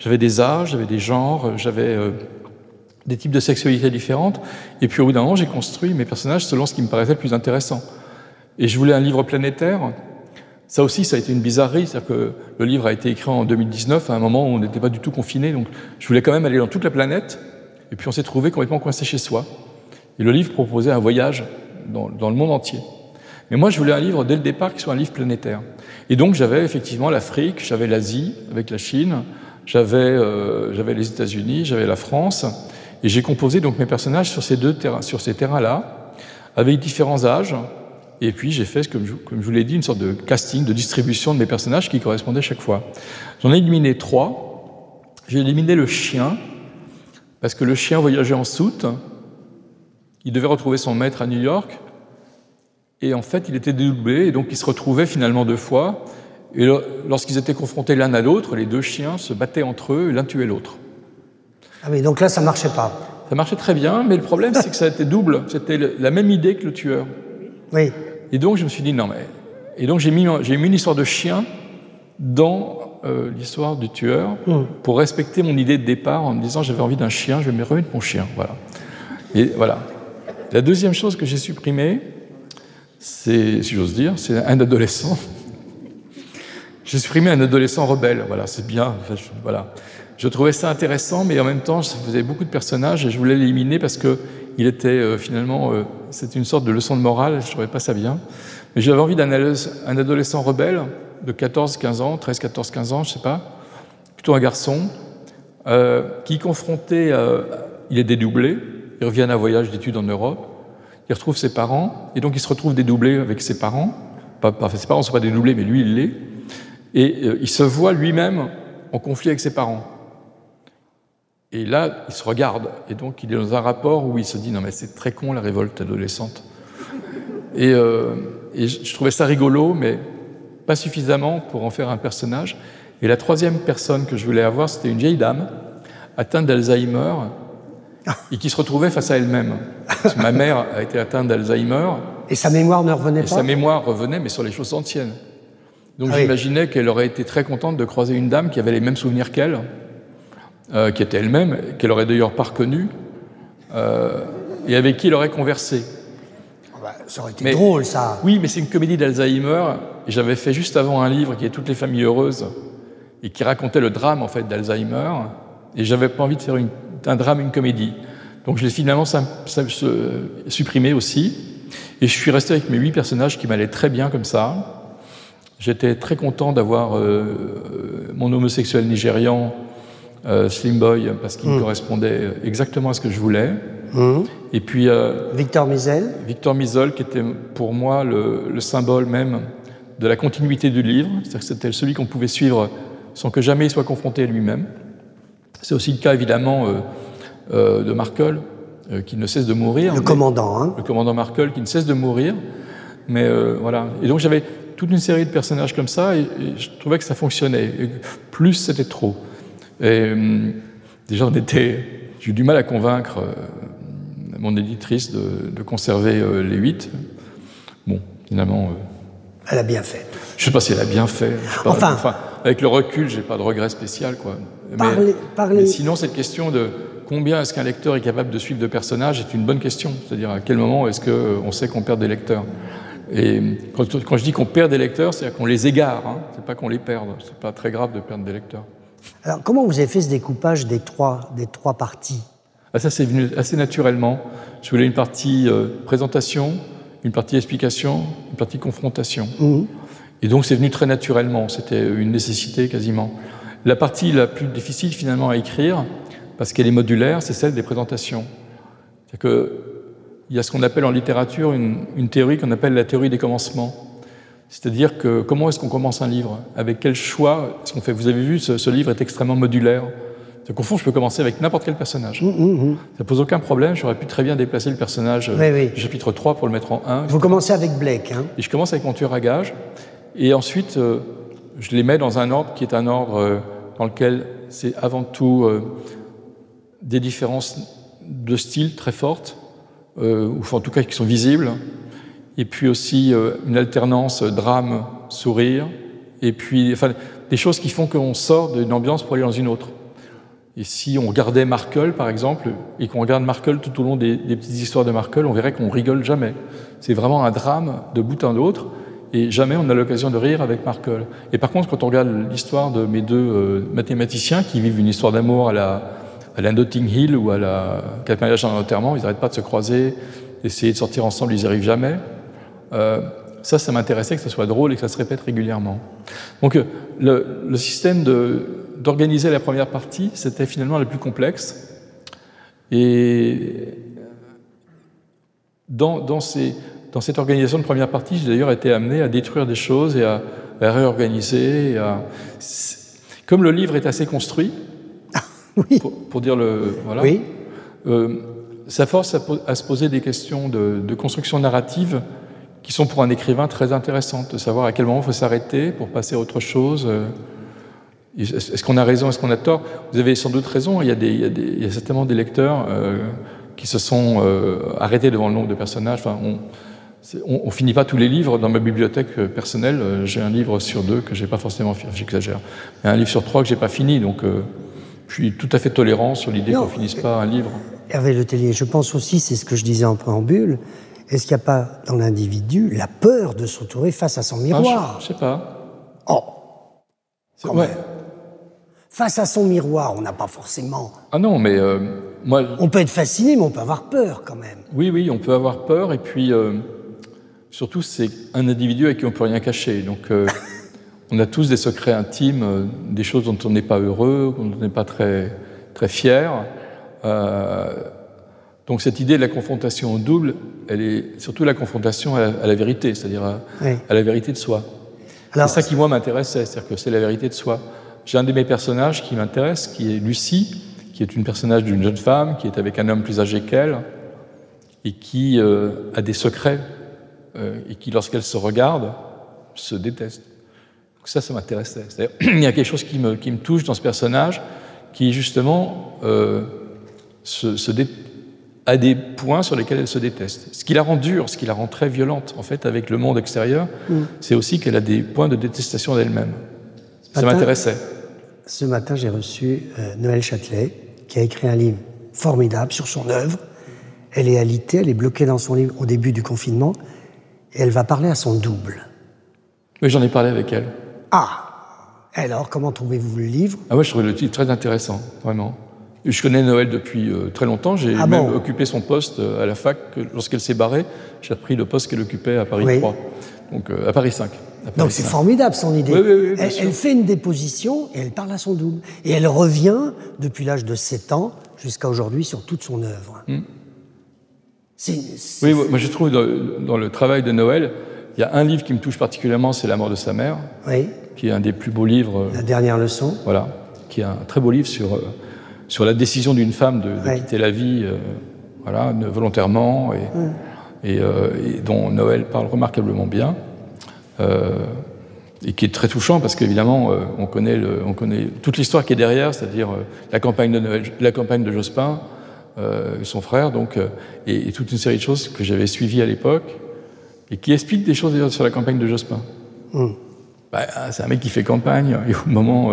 j'avais des âges, j'avais des genres, j'avais euh, des types de sexualité différentes. Et puis au bout d'un moment, j'ai construit mes personnages selon ce qui me paraissait le plus intéressant. Et je voulais un livre planétaire. Ça aussi, ça a été une bizarrerie, c'est-à-dire que le livre a été écrit en 2019, à un moment où on n'était pas du tout confiné, donc je voulais quand même aller dans toute la planète, et puis on s'est trouvé complètement coincé chez soi. Et le livre proposait un voyage dans, dans, le monde entier. Mais moi, je voulais un livre dès le départ qui soit un livre planétaire. Et donc j'avais effectivement l'Afrique, j'avais l'Asie avec la Chine, j'avais euh, les États-Unis, j'avais la France, et j'ai composé donc mes personnages sur ces deux terrains, sur ces terrains-là, avec différents âges. Et puis j'ai fait, comme je, je vous l'ai dit, une sorte de casting, de distribution de mes personnages qui correspondaient chaque fois. J'en ai éliminé trois. J'ai éliminé le chien, parce que le chien voyageait en soute. Il devait retrouver son maître à New York. Et en fait, il était dédoublé, et donc il se retrouvait finalement deux fois. Et lorsqu'ils étaient confrontés l'un à l'autre, les deux chiens se battaient entre eux, l'un tuait l'autre. Ah oui, donc là, ça marchait pas. Ça marchait très bien, mais le problème, c'est que ça a été double. C'était la même idée que le tueur. Oui. Et donc, je me suis dit, non, mais. Et donc, j'ai mis, j'ai mis une histoire de chien dans euh, l'histoire du tueur mmh. pour respecter mon idée de départ en me disant, j'avais envie d'un chien, je vais me remettre mon chien. Voilà. Et voilà. La deuxième chose que j'ai supprimée, c'est, si j'ose dire, c'est un adolescent J'ai supprimé un adolescent rebelle. Voilà, c'est bien. voilà. Je trouvais ça intéressant, mais en même temps, ça faisait beaucoup de personnages et je voulais l'éliminer parce que il était euh, finalement, euh, une sorte de leçon de morale. Je trouvais pas ça bien. Mais j'avais envie d'un adolescent rebelle de 14, 15 ans, 13, 14, 15 ans, je sais pas, plutôt un garçon, euh, qui confronté, il est dédoublé, il revient d'un voyage d'études en Europe, il retrouve ses parents, et donc il se retrouve dédoublé avec ses parents. Pas, ses parents ne sont pas dédoublés, mais lui, il l'est. Et il se voit lui-même en conflit avec ses parents. Et là, il se regarde, et donc il est dans un rapport où il se dit non mais c'est très con la révolte adolescente. Et, euh, je trouvais ça rigolo, mais pas suffisamment pour en faire un personnage. Et la troisième personne que je voulais avoir, c'était une vieille dame atteinte d'Alzheimer et qui se retrouvait face à elle-même. Ma mère a été atteinte d'Alzheimer. Et sa mémoire ne revenait et pas Sa mémoire revenait, mais sur les choses anciennes. Donc ah j'imaginais qu'elle aurait été très contente de croiser une dame qui avait les mêmes souvenirs qu'elle euh, qui était elle-même, qu'elle aurait d'ailleurs pas reconnue, euh, et avec qui elle aurait conversé. Bah, ça aurait été drôle, ça. Oui, mais c'est une comédie d'Alzheimer. J'avais fait juste avant un livre qui est Toutes les familles heureuses et qui racontait le drame en fait d'Alzheimer. Et j'avais pas envie de faire un drame, une comédie. Donc je l'ai finalement supprimé aussi. Et je suis resté avec mes huit personnages qui m'allaient très bien comme ça. J'étais très content d'avoir euh, mon homosexuel nigérian Slim Boy parce qu'il hmm. correspondait exactement à ce que je voulais. Hmm. Et puis euh, Victor Misel. Victor Misel, qui était pour moi le, symbole même de la continuité du livre, c'est-à-dire que c'était celui qu'on pouvait suivre sans que jamais il soit confronté à lui-même. C'est aussi le cas évidemment euh, de Markel, qui ne cesse de mourir. Le commandant, hein Le commandant Markel, qui ne cesse de mourir. Mais voilà. Et donc j'avais toute une série de personnages comme ça, et, je trouvais que ça fonctionnait. plus, c'était trop. Et euh, déjà, on était, j'ai eu du mal à convaincre euh, mon éditrice de, conserver euh, les huit. Bon, finalement. elle a bien fait. Je ne sais pas si elle a bien fait. enfin, avec le recul, j'ai pas de regret spécial, quoi. mais, sinon, cette question de combien est-ce qu'un lecteur est capable de suivre de personnages est une bonne question. C'est-à-dire à quel moment est-ce qu'on sait qu'on perd des lecteurs? Et quand, je dis qu'on perd des lecteurs, c'est-à-dire qu'on les égare. Hein. C'est pas qu'on les perde. C'est pas très grave de perdre des lecteurs. Alors, comment vous avez fait ce découpage des trois, des trois parties? Ah, Ça, c'est venu assez naturellement. Je voulais une partie euh, présentation, une partie explication, une partie confrontation. Mhm. Et donc, c'est venu très naturellement. C'était une nécessité quasiment. La partie la plus difficile, finalement, à écrire, parce qu'elle est modulaire, c'est celle des présentations. C'est que il y a ce qu'on appelle en littérature une, une théorie qu'on appelle la théorie des commencements. C'est-à-dire que comment est-ce qu'on commence un livre? Avec quel choix est-ce qu'on fait? Vous avez vu, ce, livre est extrêmement modulaire. C'est qu'au fond, je peux commencer avec n'importe quel personnage. Ça mmh, mmh, mmh. Ça pose aucun problème. J'aurais pu très bien déplacer le personnage du chapitre 3 pour le mettre en 1. Vous commencez avec Blake. Hein et je commence avec mon tueur à gage. Et ensuite, euh, je les mets dans un ordre qui est un ordre euh, dans lequel c'est avant tout euh, des différences de style très fortes, ou en tout cas qui sont visibles et puis aussi euh, une alternance drame, sourire, et puis enfin, des choses qui font qu'on sort d'une ambiance pour aller dans une autre. Et si on regardait Markel, par exemple, et qu'on regarde Markel tout au long des, petites histoires de Markel, on verrait qu'on rigole jamais. C'est vraiment un drame de bout en autre, et jamais on a l'occasion de rire avec Markel. Et par contre, quand on regarde l'histoire de mes deux euh, mathématiciens qui vivent une histoire d'amour à la, à la Notting Hill ou à la Quatre mariages en enterrement, ils n'arrêtent pas de se croiser, d'essayer de sortir ensemble, ils n'y arrivent jamais. Euh, ça, ça m'intéressait que ça soit drôle et que ça se répète régulièrement. Donc euh, le, système d'organiser la première partie, c'était finalement le plus complexe. Et dans, dans, ces, dans, cette organisation de première partie, j'ai d'ailleurs été amené à détruire des choses et à, réorganiser. Comme le livre est assez construit, oui. pour, dire le... Voilà, oui. Euh, ça force à, se poser des questions de, de construction narrative qui sont pour un écrivain très intéressantes, de savoir à quel moment il faut s'arrêter pour passer à autre chose. Euh, est-ce qu'on a raison, est-ce qu'on a tort? Vous avez sans doute raison, il y a, des, il y a, des, il y a certainement des lecteurs euh, qui se sont euh, arrêtés devant le nombre de personnages. Enfin, on, on, finit pas tous les livres dans ma bibliothèque personnelle. J'ai un livre sur deux que j'ai pas forcément fini, j'exagère, mais un livre sur trois que j'ai pas fini. Donc, je suis tout à fait tolérant sur l'idée qu'on finisse pas un livre. Hervé Letellier, je pense aussi, c'est ce que je disais en préambule, est-ce qu'il n'y a pas dans l'individu la peur de s'entourer face à son miroir ah, Je ne sais pas. Oh Ouais. Face à son miroir, on n'a pas forcément. Ah non, mais euh, moi. On peut être fasciné, mais on peut avoir peur quand même. Oui, oui, on peut avoir peur, et puis euh, surtout, c'est un individu à qui on peut rien cacher. Donc, euh, on a tous des secrets intimes, des choses dont on n'est pas heureux, dont on n'est pas très, très fier. Donc, cette idée de la confrontation au double, elle est surtout la confrontation à la, vérité, c'est-à-dire à, à la vérité de soi. C'est ça qui, moi, m'intéressait, c'est-à-dire que c'est la vérité de soi. J'ai un de mes personnages qui m'intéresse, qui est Lucie, qui est une personnage d'une jeune femme, qui est avec un homme plus âgé qu'elle, et qui euh, a des secrets, euh, et qui, lorsqu'elle se regarde, se déteste. Donc ça, ça m'intéressait. Il y a quelque chose qui me, qui me, touche dans ce personnage, qui, justement, euh, se, se déteste à des points sur lesquels elle se déteste. Ce qui la rend dure, ce qui la rend très violente, en fait, avec le monde extérieur, mm. c'est aussi qu'elle a des points de détestation d'elle-même. Ça m'intéressait. Ce matin, j'ai reçu euh, Noël Châtelet, qui a écrit un livre formidable sur son œuvre. Elle est alitée, elle est bloquée dans son livre au début du confinement, et elle va parler à son double. Oui, j'en ai parlé avec elle. Ah Alors, comment trouvez-vous le livre? Ah ouais, je trouvais le titre très intéressant, vraiment. Je connais Noël depuis euh, très longtemps. J'ai ah même occupé son poste euh, à la fac. Lorsqu'elle s'est barrée, j'ai repris le poste qu'elle occupait à Paris 3, donc euh, à Paris 5. donc c'est formidable son idée. Oui, elle, fait une déposition et elle parle à son double. Et elle revient depuis l'âge de 7 ans jusqu'à aujourd'hui sur toute son œuvre. Hmm. Oui, moi je trouve dans, dans, le travail de Noël, il y a un livre qui me touche particulièrement, c'est La mort de sa mère, qui est un des plus beaux livres. La dernière leçon. Voilà, qui est un très beau livre sur sur la décision d'une femme de, quitter la vie euh, voilà, volontairement et, euh, et, dont Noël parle remarquablement bien. Euh, et qui est très touchant parce qu'évidemment, on, connaît on connaît toute l'histoire qui est derrière, c'est-à-dire la campagne de Noël, la campagne de Jospin, son frère, donc, et, toute une série de choses que j'avais suivies à l'époque et qui expliquent des choses sur la campagne de Jospin. Hmm. Bah, c'est un mec qui fait campagne, et au moment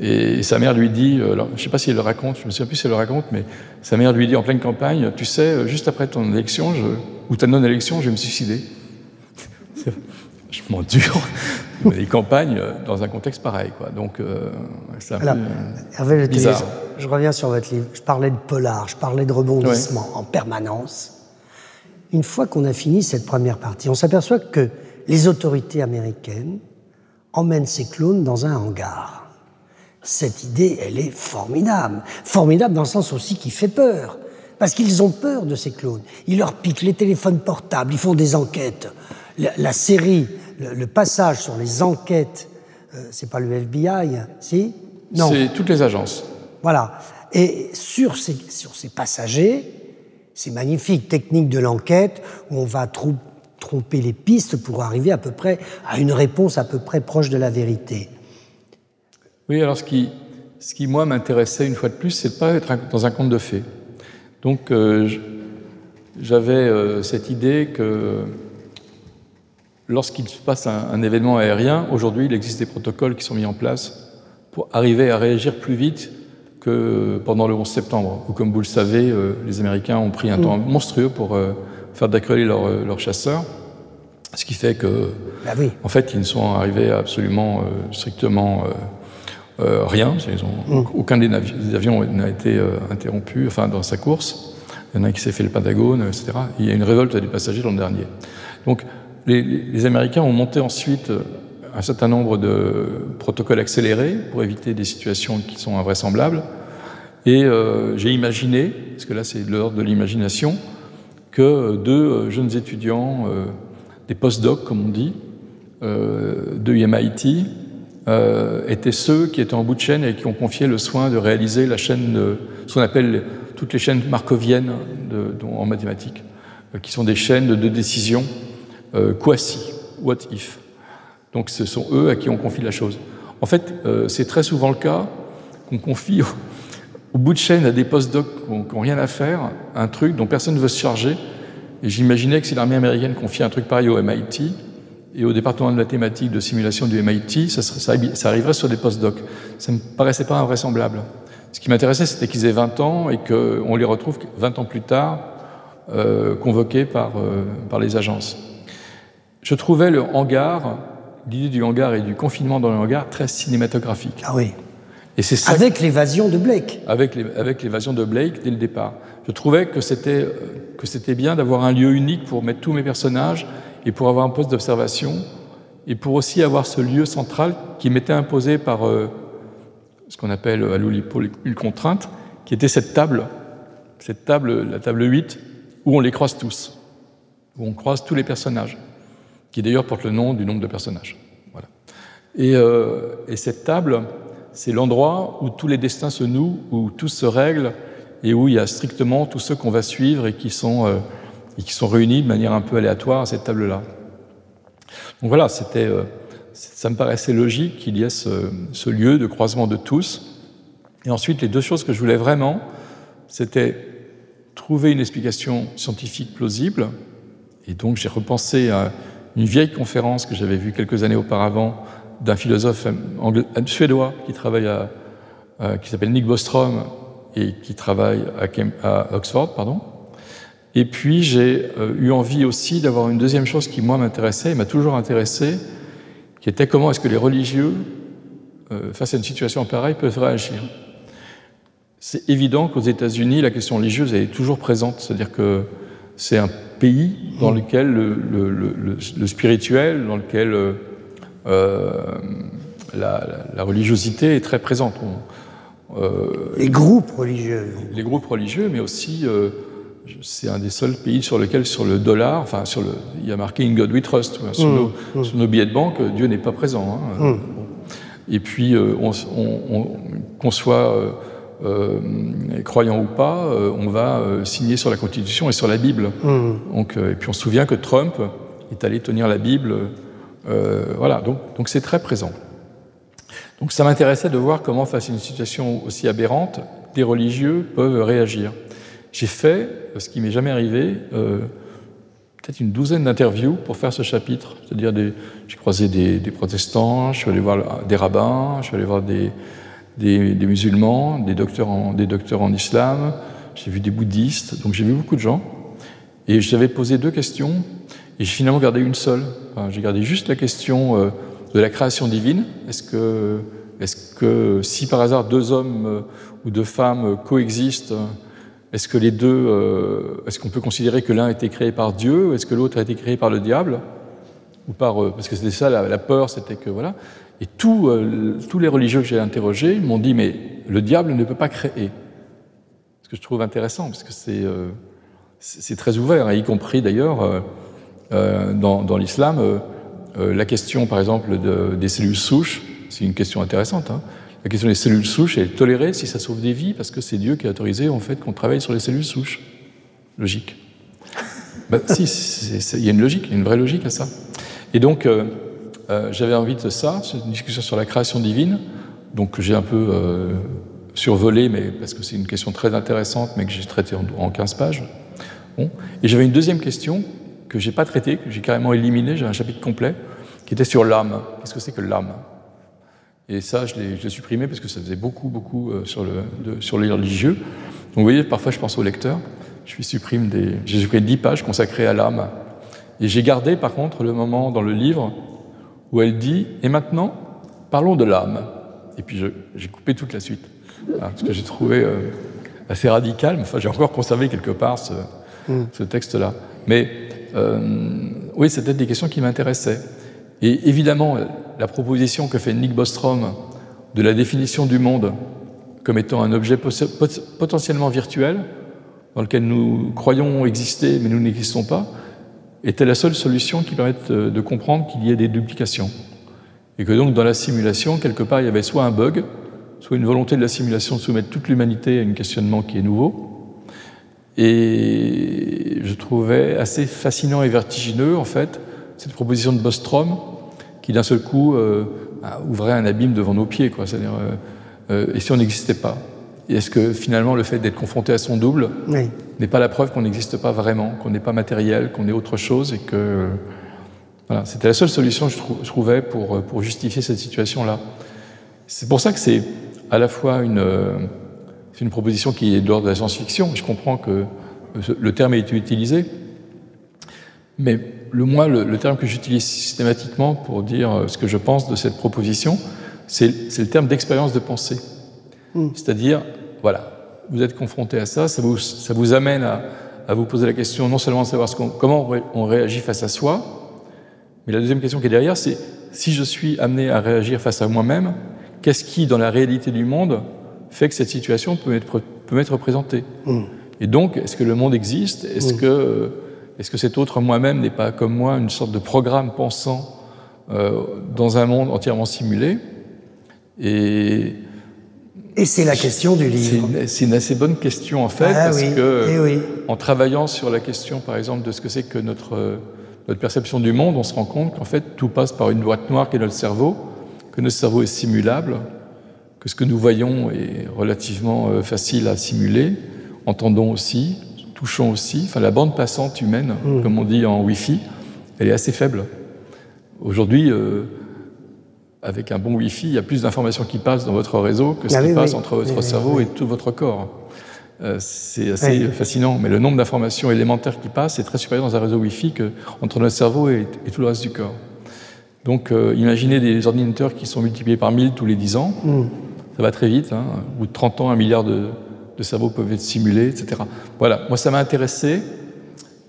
et sa mère lui dit, euh, je ne sais pas si elle le raconte, je ne me souviens plus si elle le raconte, mais sa mère lui dit en pleine campagne, tu sais, euh, juste après ton élection, je, ou ta non-élection, je vais me suicider. je m'en dur, les campagnes euh, dans un contexte pareil. Quoi. Donc, c'est un Hervé bizarre. Je, reviens sur votre livre. Je parlais de polar, je parlais de rebondissement en permanence. Une fois qu'on a fini cette première partie, on s'aperçoit que les autorités américaines emmènent ces clones dans un hangar cette idée, elle est formidable. Formidable dans le sens aussi qui fait peur. Parce qu'ils ont peur de ces clones. Ils leur piquent les téléphones portables, ils font des enquêtes. La, série, le, passage sur les enquêtes, euh, c'est pas le FBI, si? Non. C'est toutes les agences. Voilà. Et sur ces, sur ces passagers, c'est magnifique, technique de l'enquête, où on va tromper les pistes pour arriver à peu près à une réponse à peu près proche de la vérité. Oui, alors ce qui, ce qui moi, m'intéressait une fois de plus, c'est de pas être dans un conte de fées. Donc, euh, j'avais euh, cette idée que lorsqu'il se passe un, événement aérien, aujourd'hui, il existe des protocoles qui sont mis en place pour arriver à réagir plus vite que pendant le 11 septembre, où, comme vous le savez, euh, les Américains ont pris un temps mm. monstrueux pour faire décoller leurs chasseurs. Ce qui fait que, bah oui. en fait, ils ne sont arrivés absolument strictement euh, rien, mm. aucun des, avions n'a été euh, interrompu enfin, dans sa course. Il y en a un qui s'est fait le Pentagone, etc. il y a une révolte des passagers l'an dernier. Donc les, Américains ont monté ensuite euh, un certain nombre de protocoles accélérés pour éviter des situations qui sont invraisemblables. Et j'ai imaginé, parce que là c'est de l'ordre de l'imagination, que deux jeunes étudiants, des post-docs comme on dit, de MIT, euh, étaient ceux qui étaient en bout de chaîne et qui ont confié le soin de réaliser la chaîne, de, ce qu'on appelle toutes les chaînes markoviennes en mathématiques, euh, qui sont des chaînes de décision euh, quasi, what if. Donc ce sont eux à qui on confie la chose. En fait, euh, c'est très souvent le cas qu'on confie au, bout de chaîne à des post-docs qui n'ont rien à faire, un truc dont personne ne veut se charger. Et j'imaginais que si l'armée américaine confiait un truc pareil au MIT, et au département de mathématiques de simulation du MIT, ça, ça, arriverait sur des post-docs. Ça ne me paraissait pas invraisemblable. Ce qui m'intéressait, c'était qu'ils aient 20 ans et qu'on les retrouve 20 ans plus tard euh, convoqués par, euh, par les agences. Je trouvais le hangar l'idée du hangar et du confinement dans le hangar très cinématographique. Ah oui. Et c'est ça Avec l'évasion de Blake. avec les- avec l'évasion de Blake dès le départ. Je trouvais que c'était euh, que c'était bien d'avoir un lieu unique pour mettre tous mes personnages et pour avoir un poste d'observation et pour aussi avoir ce lieu central qui m'était imposé par euh, ce qu'on appelle à l'Oulipo une contrainte, qui était cette table, cette table, la table 8, où on les croise tous, où on croise tous les personnages, qui d'ailleurs porte le nom du nombre de personnages. Voilà. Et, euh, et cette table, c'est l'endroit où tous les destins se nouent, où tout se règle, et où il y a strictement tous ceux qu'on va suivre et qui sont, euh, et qui sont réunis de manière un peu aléatoire à cette table-là. Donc voilà, c'était, euh, ça me paraissait logique qu'il y ait ce, lieu de croisement de tous. Et ensuite, les deux choses que je voulais vraiment, c'était trouver une explication scientifique plausible. Et donc, j'ai repensé à une vieille conférence que j'avais vue quelques années auparavant d'un philosophe suédois qui travaille qui s'appelle Nick Bostrom et qui travaille à, à Oxford, pardon. Et puis j'ai euh, eu envie aussi d'avoir une deuxième chose qui moi m'intéressait et m'a toujours intéressé, qui était comment est-ce que les religieux, euh, face à une situation pareille, peuvent réagir. C'est évident qu'aux États-Unis, la question religieuse est toujours présente, c'est-à-dire que c'est un pays dans lequel le, le- le- le- le spirituel, dans lequel euh, la, la- la religiosité est très présente. On- euh, Les groupes religieux. les groupes religieux, mais aussi euh, c'est un des seuls pays sur lequel, sur le dollar, enfin sur le, il y a marqué In God We Trust, sur, nos, sur nos billets de banque, Dieu n'est pas présent. hein. Bon. Et puis euh, on, on- on- qu'on soit euh, euh, croyant ou pas, on va signer sur la Constitution et sur la Bible. Donc, et puis on se souvient que Trump est allé tenir la Bible. euh, voilà, donc donc c'est très présent. Donc ça m'intéressait de voir comment, face à une situation aussi aberrante, des religieux peuvent réagir. J'ai fait, ce qui m'est jamais arrivé, euh, peut-être une douzaine d'interviews pour faire ce chapitre. C'est-à-dire, j'ai croisé des, protestants, je suis allé voir des rabbins, je suis allé voir des, musulmans, des docteurs, en, islam, j'ai vu des bouddhistes, donc j'ai vu beaucoup de gens. Et j'avais posé deux questions, et j'ai finalement gardé une seule. J'ai gardé juste la question euh, de la création divine. Est-ce que, est que si par hasard deux hommes euh, ou deux femmes euh, coexistent, euh, est-ce que les deux, euh, est-ce qu'on peut considérer que l'un a été créé par Dieu, est-ce que l'autre a été créé par le diable ou par, euh, parce que c'était ça la, peur, c'était que voilà. Et tous, euh, tous les religieux que j'ai interrogés m'ont dit mais le diable ne peut pas créer. Ce que je trouve intéressant parce que c'est c'est très ouvert, hein, y compris d'ailleurs dans, l'islam. la question, par exemple, de- des cellules souches, c'est une question intéressante. hein. La question des cellules souches est tolérée si ça sauve des vies, parce que c'est Dieu qui a autorisé en fait qu'on travaille sur les cellules souches. Logique. Bah, si, il y a une logique, une vraie logique à ça. Et donc, euh, euh, j'avais envie de ça, c'est une discussion sur la création divine, donc j'ai un peu euh, survolé, mais parce que c'est une question très intéressante, mais que j'ai traitée en, en 15 pages. Bon. Et j'avais une deuxième question que j'ai pas traitée, que j'ai carrément éliminée, j'ai un chapitre complet, qui était sur l'âme. Qu'est-ce que c'est que l'âme? Et ça, je l'ai supprimé parce que ça faisait beaucoup, beaucoup euh, sur, le, de- sur les religieux. Donc vous voyez, parfois je pense au lecteur, je lui supprime des... J'ai supprimé 10 pages consacrées à l'âme. Et j'ai gardé par contre le moment dans le livre où elle dit « Et maintenant, parlons de l'âme ». Et puis j'ai coupé toute la suite, Voilà, parce que j'ai trouvé euh, assez radical, mais enfin j'ai encore conservé quelque part ce, ce texte-là. Mais euh, oui, c'était des questions qui m'intéressaient. Et évidemment, la proposition que fait Nick Bostrom de la définition du monde comme étant un objet potentiellement virtuel, dans lequel nous croyons exister mais nous n'existons pas, était la seule solution qui permette euh, de comprendre qu'il y ait des duplications. Et que donc dans la simulation, quelque part, il y avait soit un bug, soit une volonté de la simulation de soumettre toute l'humanité à un questionnement qui est nouveau. Et je trouvais assez fascinant et vertigineux, en fait, cette proposition de Bostrom, qui d'un seul coup euh, ouvrait un abîme devant nos pieds. Quoi. C'est-à-dire, euh, euh, et si on n'existait pas est-ce que finalement le fait d'être confronté à son double Oui. n'est pas la preuve qu'on n'existe pas vraiment, qu'on n'est pas matériel, qu'on est autre chose et que voilà, c'était la seule solution je, trou- je trouvais pour, euh, pour justifier cette situation-là. C'est pour ça que c'est à la fois une, euh, c'est une proposition qui est de l'ordre de la science-fiction. Je comprends que le terme ait été utilisé, mais le, moi, le, terme que j'utilise systématiquement pour dire euh, ce que je pense de cette proposition, c'est le terme d'expérience de pensée. Hmm. C'est-à-dire, voilà, vous êtes confronté à ça, ça vous, ça vous amène à, à, vous poser la question non seulement de savoir ce comment on réagit face à soi, mais la deuxième question qui est derrière, c'est si je suis amené à réagir face à moi-même, qu'est-ce qui, dans la réalité du monde, fait que cette situation peut m'être peut présentée? Hmm. Et donc, est-ce que le monde existe? Est-ce hmm. que, est -ce que cet autre moi-même n'est pas comme moi une sorte de programme pensant euh, dans un monde entièrement simulé Et, et c'est la question du livre. C'est une, assez bonne question en fait, ah parce que eh en travaillant sur la question, par exemple, de ce que c'est que notre, notre perception du monde, on se rend compte qu'en fait tout passe par une boîte noire qui est notre cerveau, que notre cerveau est simulable, que ce que nous voyons est relativement euh, facile à simuler, entendons aussi, touchons aussi. Enfin, la bande passante humaine, mmh. comme on dit en Wi-Fi, elle est assez faible. Aujourd'hui, euh, avec un bon Wi-Fi, il y a plus d'informations qui passent dans votre réseau que ce ah qui passe entre votre cerveau et tout votre corps. Euh, c'est assez fascinant, mais le nombre d'informations élémentaires qui passent est très supérieur dans un réseau Wi-Fi qu'entre notre cerveau et, tout le reste du corps. Donc euh, imaginez des ordinateurs qui sont multipliés par 1000 tous les 10 ans, hmm. ça va très vite, hein. au bout de 30 ans, un milliard de, de cerveaux peuvent être simulés, etc. Voilà, moi ça m'a intéressé,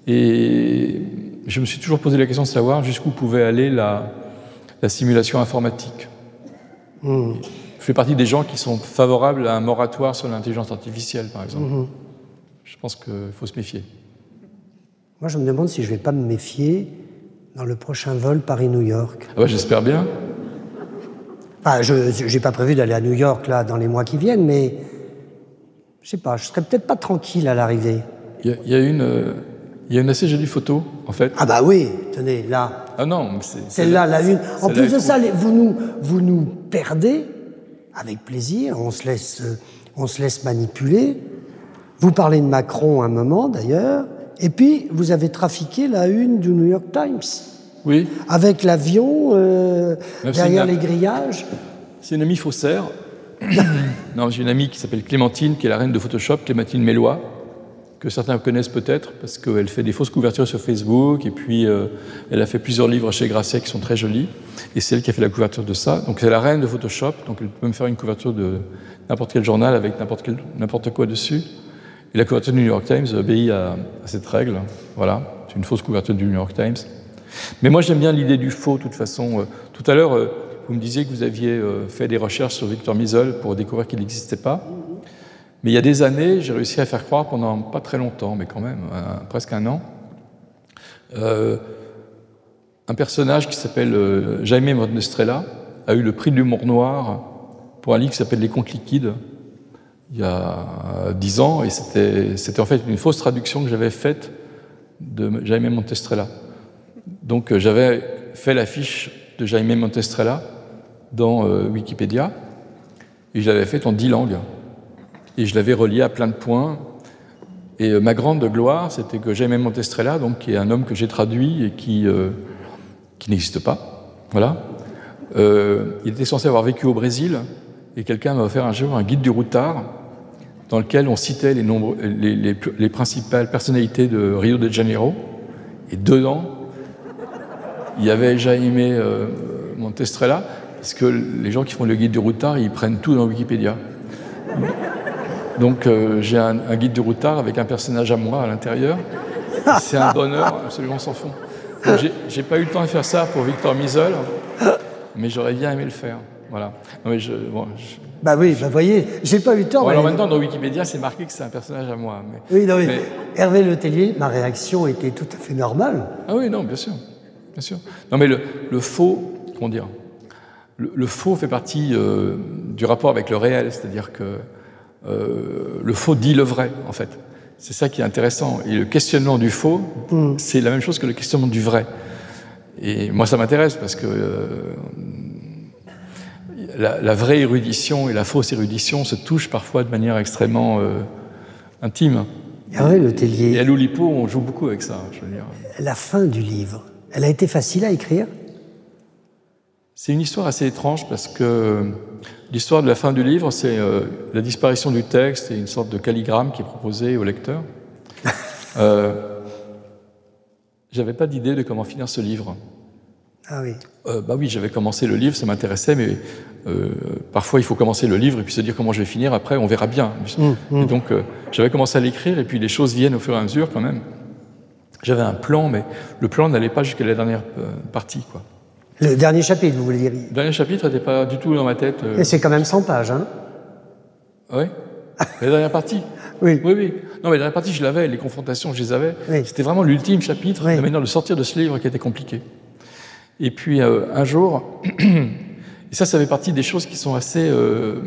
et je me suis toujours posé la question de savoir jusqu'où pouvait aller la, la simulation informatique. Hmm. Je fais partie des gens qui sont favorables à un moratoire sur l'intelligence artificielle, par exemple. Hmm. Je pense qu'il faut se méfier. Moi, je me demande si je ne vais pas me méfier dans le prochain vol Paris-New York. Ah J'espère bien. je n'ai pas prévu d'aller à New York là dans les mois qui viennent, mais je sais pas, je serais peut-être pas tranquille à l'arrivée. Il y, a une, euh, il y a une assez jolie photo, en fait. Ah bah oui, tenez, là. Ah non, c'est... Celle-là, la une. En plus de ça, vous nous, vous nous perdez avec plaisir, on se laisse, on se laisse manipuler. Vous parlez de Macron un moment, d'ailleurs, et puis vous avez trafiqué la une du New York Times. Oui. Avec l'avion euh, derrière les grillages. C'est une amie faussaire. non, j'ai une amie qui s'appelle Clémentine, qui est la reine de Photoshop, Clémentine Mélois, que certains connaissent peut-être parce qu'elle fait des fausses couvertures sur Facebook et puis euh, elle a fait plusieurs livres chez Grasset qui sont très jolis et c'est elle qui a fait la couverture de ça. Donc c'est la reine de Photoshop, donc elle peut me faire une couverture de n'importe quel journal avec n'importe quoi dessus. Et la couverture du New York Times obéit à, cette règle. Voilà, c'est une fausse couverture du New York Times. Mais moi j'aime bien l'idée du faux, de toute façon. Euh, tout à l'heure, euh, vous me disiez que vous aviez fait des recherches sur Victor Misol pour découvrir qu'il n'existait pas. Mais il y a des années, j'ai réussi à faire croire pendant pas très longtemps, mais quand même, presque un an, euh, un personnage qui s'appelle euh, Jaime Montestrella a eu le prix de l'humour noir pour un livre qui s'appelle Les contes liquides il y a dix ans, et c'était en fait une fausse traduction que j'avais faite de Jaime Montestrella. Donc euh, j'avais fait l'affiche de Jaime Montestrella dans Wikipédia, et je l'avais faite en dix langues. Et je l'avais relié à plein de points. Et euh, ma grande gloire, c'était que Jaime Montestrella, donc, qui est un homme que j'ai traduit et qui, euh, qui n'existe pas, voilà. Euh, il était censé avoir vécu au Brésil, et quelqu'un m'a offert un jour un guide du routard, dans lequel on citait les, les principales personnalités de Rio de Janeiro, et dedans, il y avait Jaime euh, Montestrella, parce que les gens qui font le guide du routard, ils prennent tout dans Wikipédia. Donc euh, j'ai un, guide du routard avec un personnage à moi à l'intérieur. C'est un bonheur, absolument sans fond. J'ai pas eu le temps de faire ça pour Victor Misol, mais j'aurais bien aimé le faire. Voilà. mais je, Bah oui, bah voyez, j'ai pas eu le temps. alors maintenant, dans Wikipédia, c'est marqué que c'est un personnage à moi. Mais, oui, non, mais... Hervé Letellier, ma réaction était tout à fait normale. Ah oui, non, bien sûr. Bien sûr. Non, mais le, le faux, comment dire le, le, faux fait partie euh, du rapport avec le réel, c'est-à-dire que euh, le faux dit le vrai, en fait. C'est ça qui est intéressant. Et le questionnement du faux, mm. c'est la même chose que le questionnement du vrai. Et moi, ça m'intéresse parce que euh, la, vraie érudition et la fausse érudition se touchent parfois de manière extrêmement intime. Ah oui, le Tellier. Et à l'Oulipo, on joue beaucoup avec ça, je veux dire. La fin du livre, elle a été facile à écrire? C'est une histoire assez étrange parce que L'histoire de la fin du livre, c'est euh, la disparition du texte et une sorte de calligramme qui est proposé au lecteur. Euh, j'avais pas d'idée de comment finir ce livre. Ah oui. Euh, bah oui, j'avais commencé le livre, ça m'intéressait, mais euh, parfois il faut commencer le livre et puis se dire comment je vais finir. Après, on verra bien. Mmh, Et donc, euh, j'avais commencé à l'écrire et puis les choses viennent au fur et à mesure quand même. J'avais un plan, mais le plan n'allait pas jusqu'à la dernière euh, partie. Quoi. Le dernier chapitre, vous voulez dire Le dernier chapitre n'était pas du tout dans ma tête. euh, Et c'est quand même 100 pages, hein Oui. La dernière partie? Oui. Oui, oui. Non, mais la dernière partie, je l'avais, les confrontations, je les avais. Oui. C'était vraiment l'ultime chapitre, Oui. la manière de sortir de ce livre qui était compliqué. Et puis, euh, un jour, et ça, ça fait partie des choses qui sont assez euh,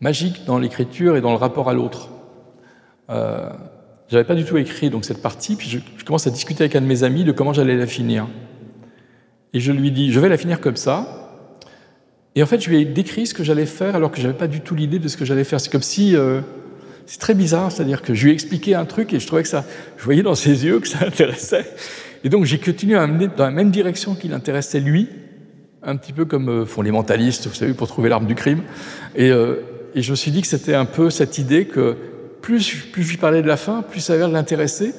magiques dans l'écriture et dans le rapport à l'autre. Euh, J'avais pas du tout écrit donc cette partie, puis je, je commence à discuter avec un de mes amis de comment j'allais la finir. Et je lui dis, je vais la finir comme ça, et en fait, je lui ai décrit ce que j'allais faire alors que j'avais pas du tout l'idée de ce que j'allais faire. C'est comme si. euh, c'est très bizarre, c'est-à-dire que je lui ai expliqué un truc et je trouvais que ça. Je voyais dans ses yeux que ça l'intéressait. Et donc j'ai continué à amener dans la même direction qu'il intéressait lui, un petit peu comme euh, font les mentalistes, vous savez, pour trouver l'arme du crime. Et, euh, et je me suis dit que c'était un peu cette idée que plus, je lui parlais de la fin, plus ça avait l'intéresser.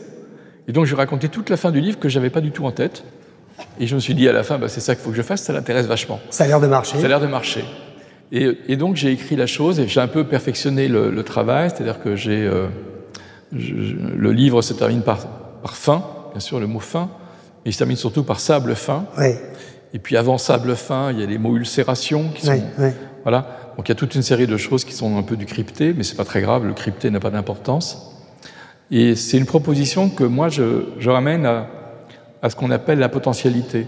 Et donc je lui racontais toute la fin du livre que j'avais pas du tout en tête. Et je me suis dit à la fin, bah, c'est ça qu'il faut que je fasse, ça l'intéresse vachement. Ça a l'air de marcher. Ça a l'air de marcher. Et, et donc j'ai écrit la chose et j'ai un peu perfectionné le, le travail, c'est-à-dire que j'ai euh, le livre se termine par, par fin, bien sûr le mot fin, mais il se termine surtout par sable fin. Oui, Et puis avant sable fin, il y a les mots ulcération qui sont oui, oui. voilà. Donc il y a toute une série de choses qui sont un peu du crypté, mais c'est pas très grave, le crypté n'a pas d'importance. Et c'est une proposition que moi je, je ramène à, à ce qu'on appelle la potentialité.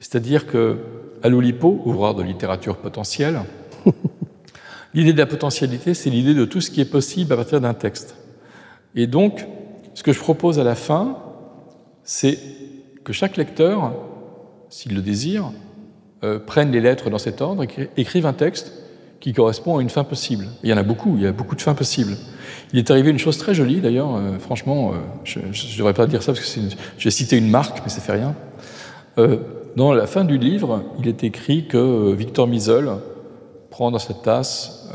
C'est-à-dire que à l'Oulipo, ouvreur de littérature potentielle, l'idée de la potentialité, c'est l'idée de tout ce qui est possible à partir d'un texte. Et donc, ce que je propose à la fin, c'est que chaque lecteur, s'il le désire, euh, prenne les lettres dans cet ordre et écrive un texte qui correspond à une fin possible. Et il y en a beaucoup, il y a beaucoup de fins possibles. Il est arrivé une chose très jolie d'ailleurs, euh, franchement, euh, je ne devrais pas dire ça parce que une- je vais citer une marque, mais ça fait rien. Euh, dans la fin du livre, il est écrit que Victor Misol prend dans sa tasse,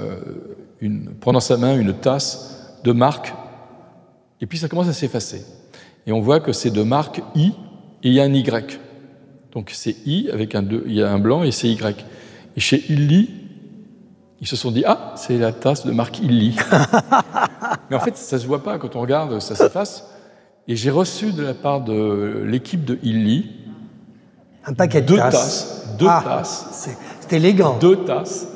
prend dans sa main une tasse de marque, et puis ça commence à s'effacer. Et on voit que c'est de marque I, et il y a un Y. Donc c'est I avec un 2, il y a un blanc et c'est Y. Et chez Illy, ils se sont dit Ah, c'est la tasse de marque Illy. Mais en fait, ça se voit pas quand on regarde, ça s'efface. Et j'ai reçu de la part de l'équipe de Illy Un paquet de deux tasses. tasses, deux Ah, tasses, C'est élégant. deux tasses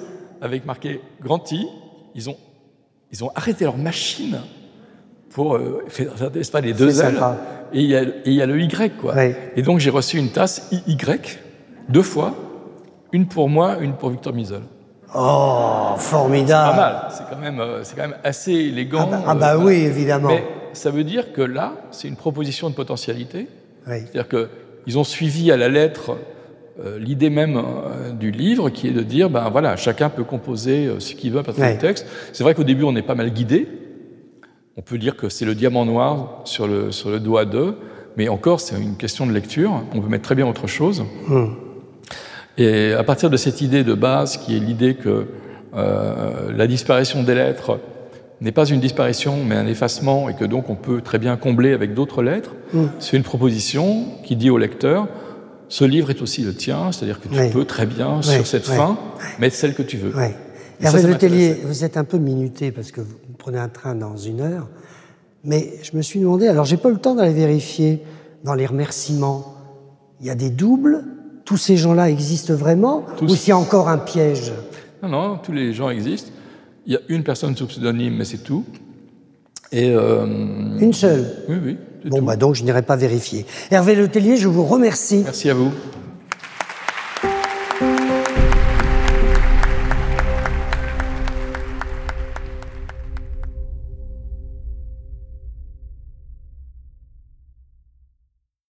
avec marqué Grand I. Ils ont, ils ont arrêté leur machine pour euh, faire, pas, les deux sympa. Et il y, a, y le Y, quoi. Et donc j'ai reçu une tasse IY, deux fois, une pour moi, une pour Victor Misol. Oh, Pas formidable. mal, c'est quand, même, euh, c'est quand même assez élégant. Ah bah, ah euh, bah voilà. oui, évidemment. Mais ça veut dire que là, c'est une proposition de potentialité. Oui. C'est-à-dire qu'ils ont suivi à la lettre euh, l'idée même euh, du livre, qui est de dire, ben voilà, chacun peut composer euh, ce qu'il veut à partir Ouais. du texte. C'est vrai qu'au début, on est pas mal guidé. On peut dire que c'est le diamant noir sur le, sur le doigt d'eux, mais encore, c'est une question de lecture. On peut mettre très bien autre chose. Hmm. Et à partir de cette idée de base, qui est l'idée que euh, la disparition des lettres n'est pas une disparition, mais un effacement, et que donc on peut très bien combler avec d'autres lettres, Mm. c'est une proposition qui dit au lecteur, ce livre est aussi le tien, c'est-à-dire que tu Oui. peux très bien, Oui, sur cette oui. fin, mettre celle que tu veux. Hervé ça Le Tellier, m'intéressait. vous êtes un peu minuté parce que vous prenez un train dans une heure. Mais je me suis demandé, alors j'ai pas eu le temps d'aller vérifier dans les remerciements, il y a des doubles Tous ces gens-là existent vraiment Tous. Ou s'il y a encore un piège? Non, non, tous les gens existent. Il y a une personne sous pseudonyme, mais c'est tout. Et euh, Une seule? Oui, oui. Bon, tout. bah donc je n'irai pas vérifier. Hervé Le Tellier, je vous remercie. Merci à vous.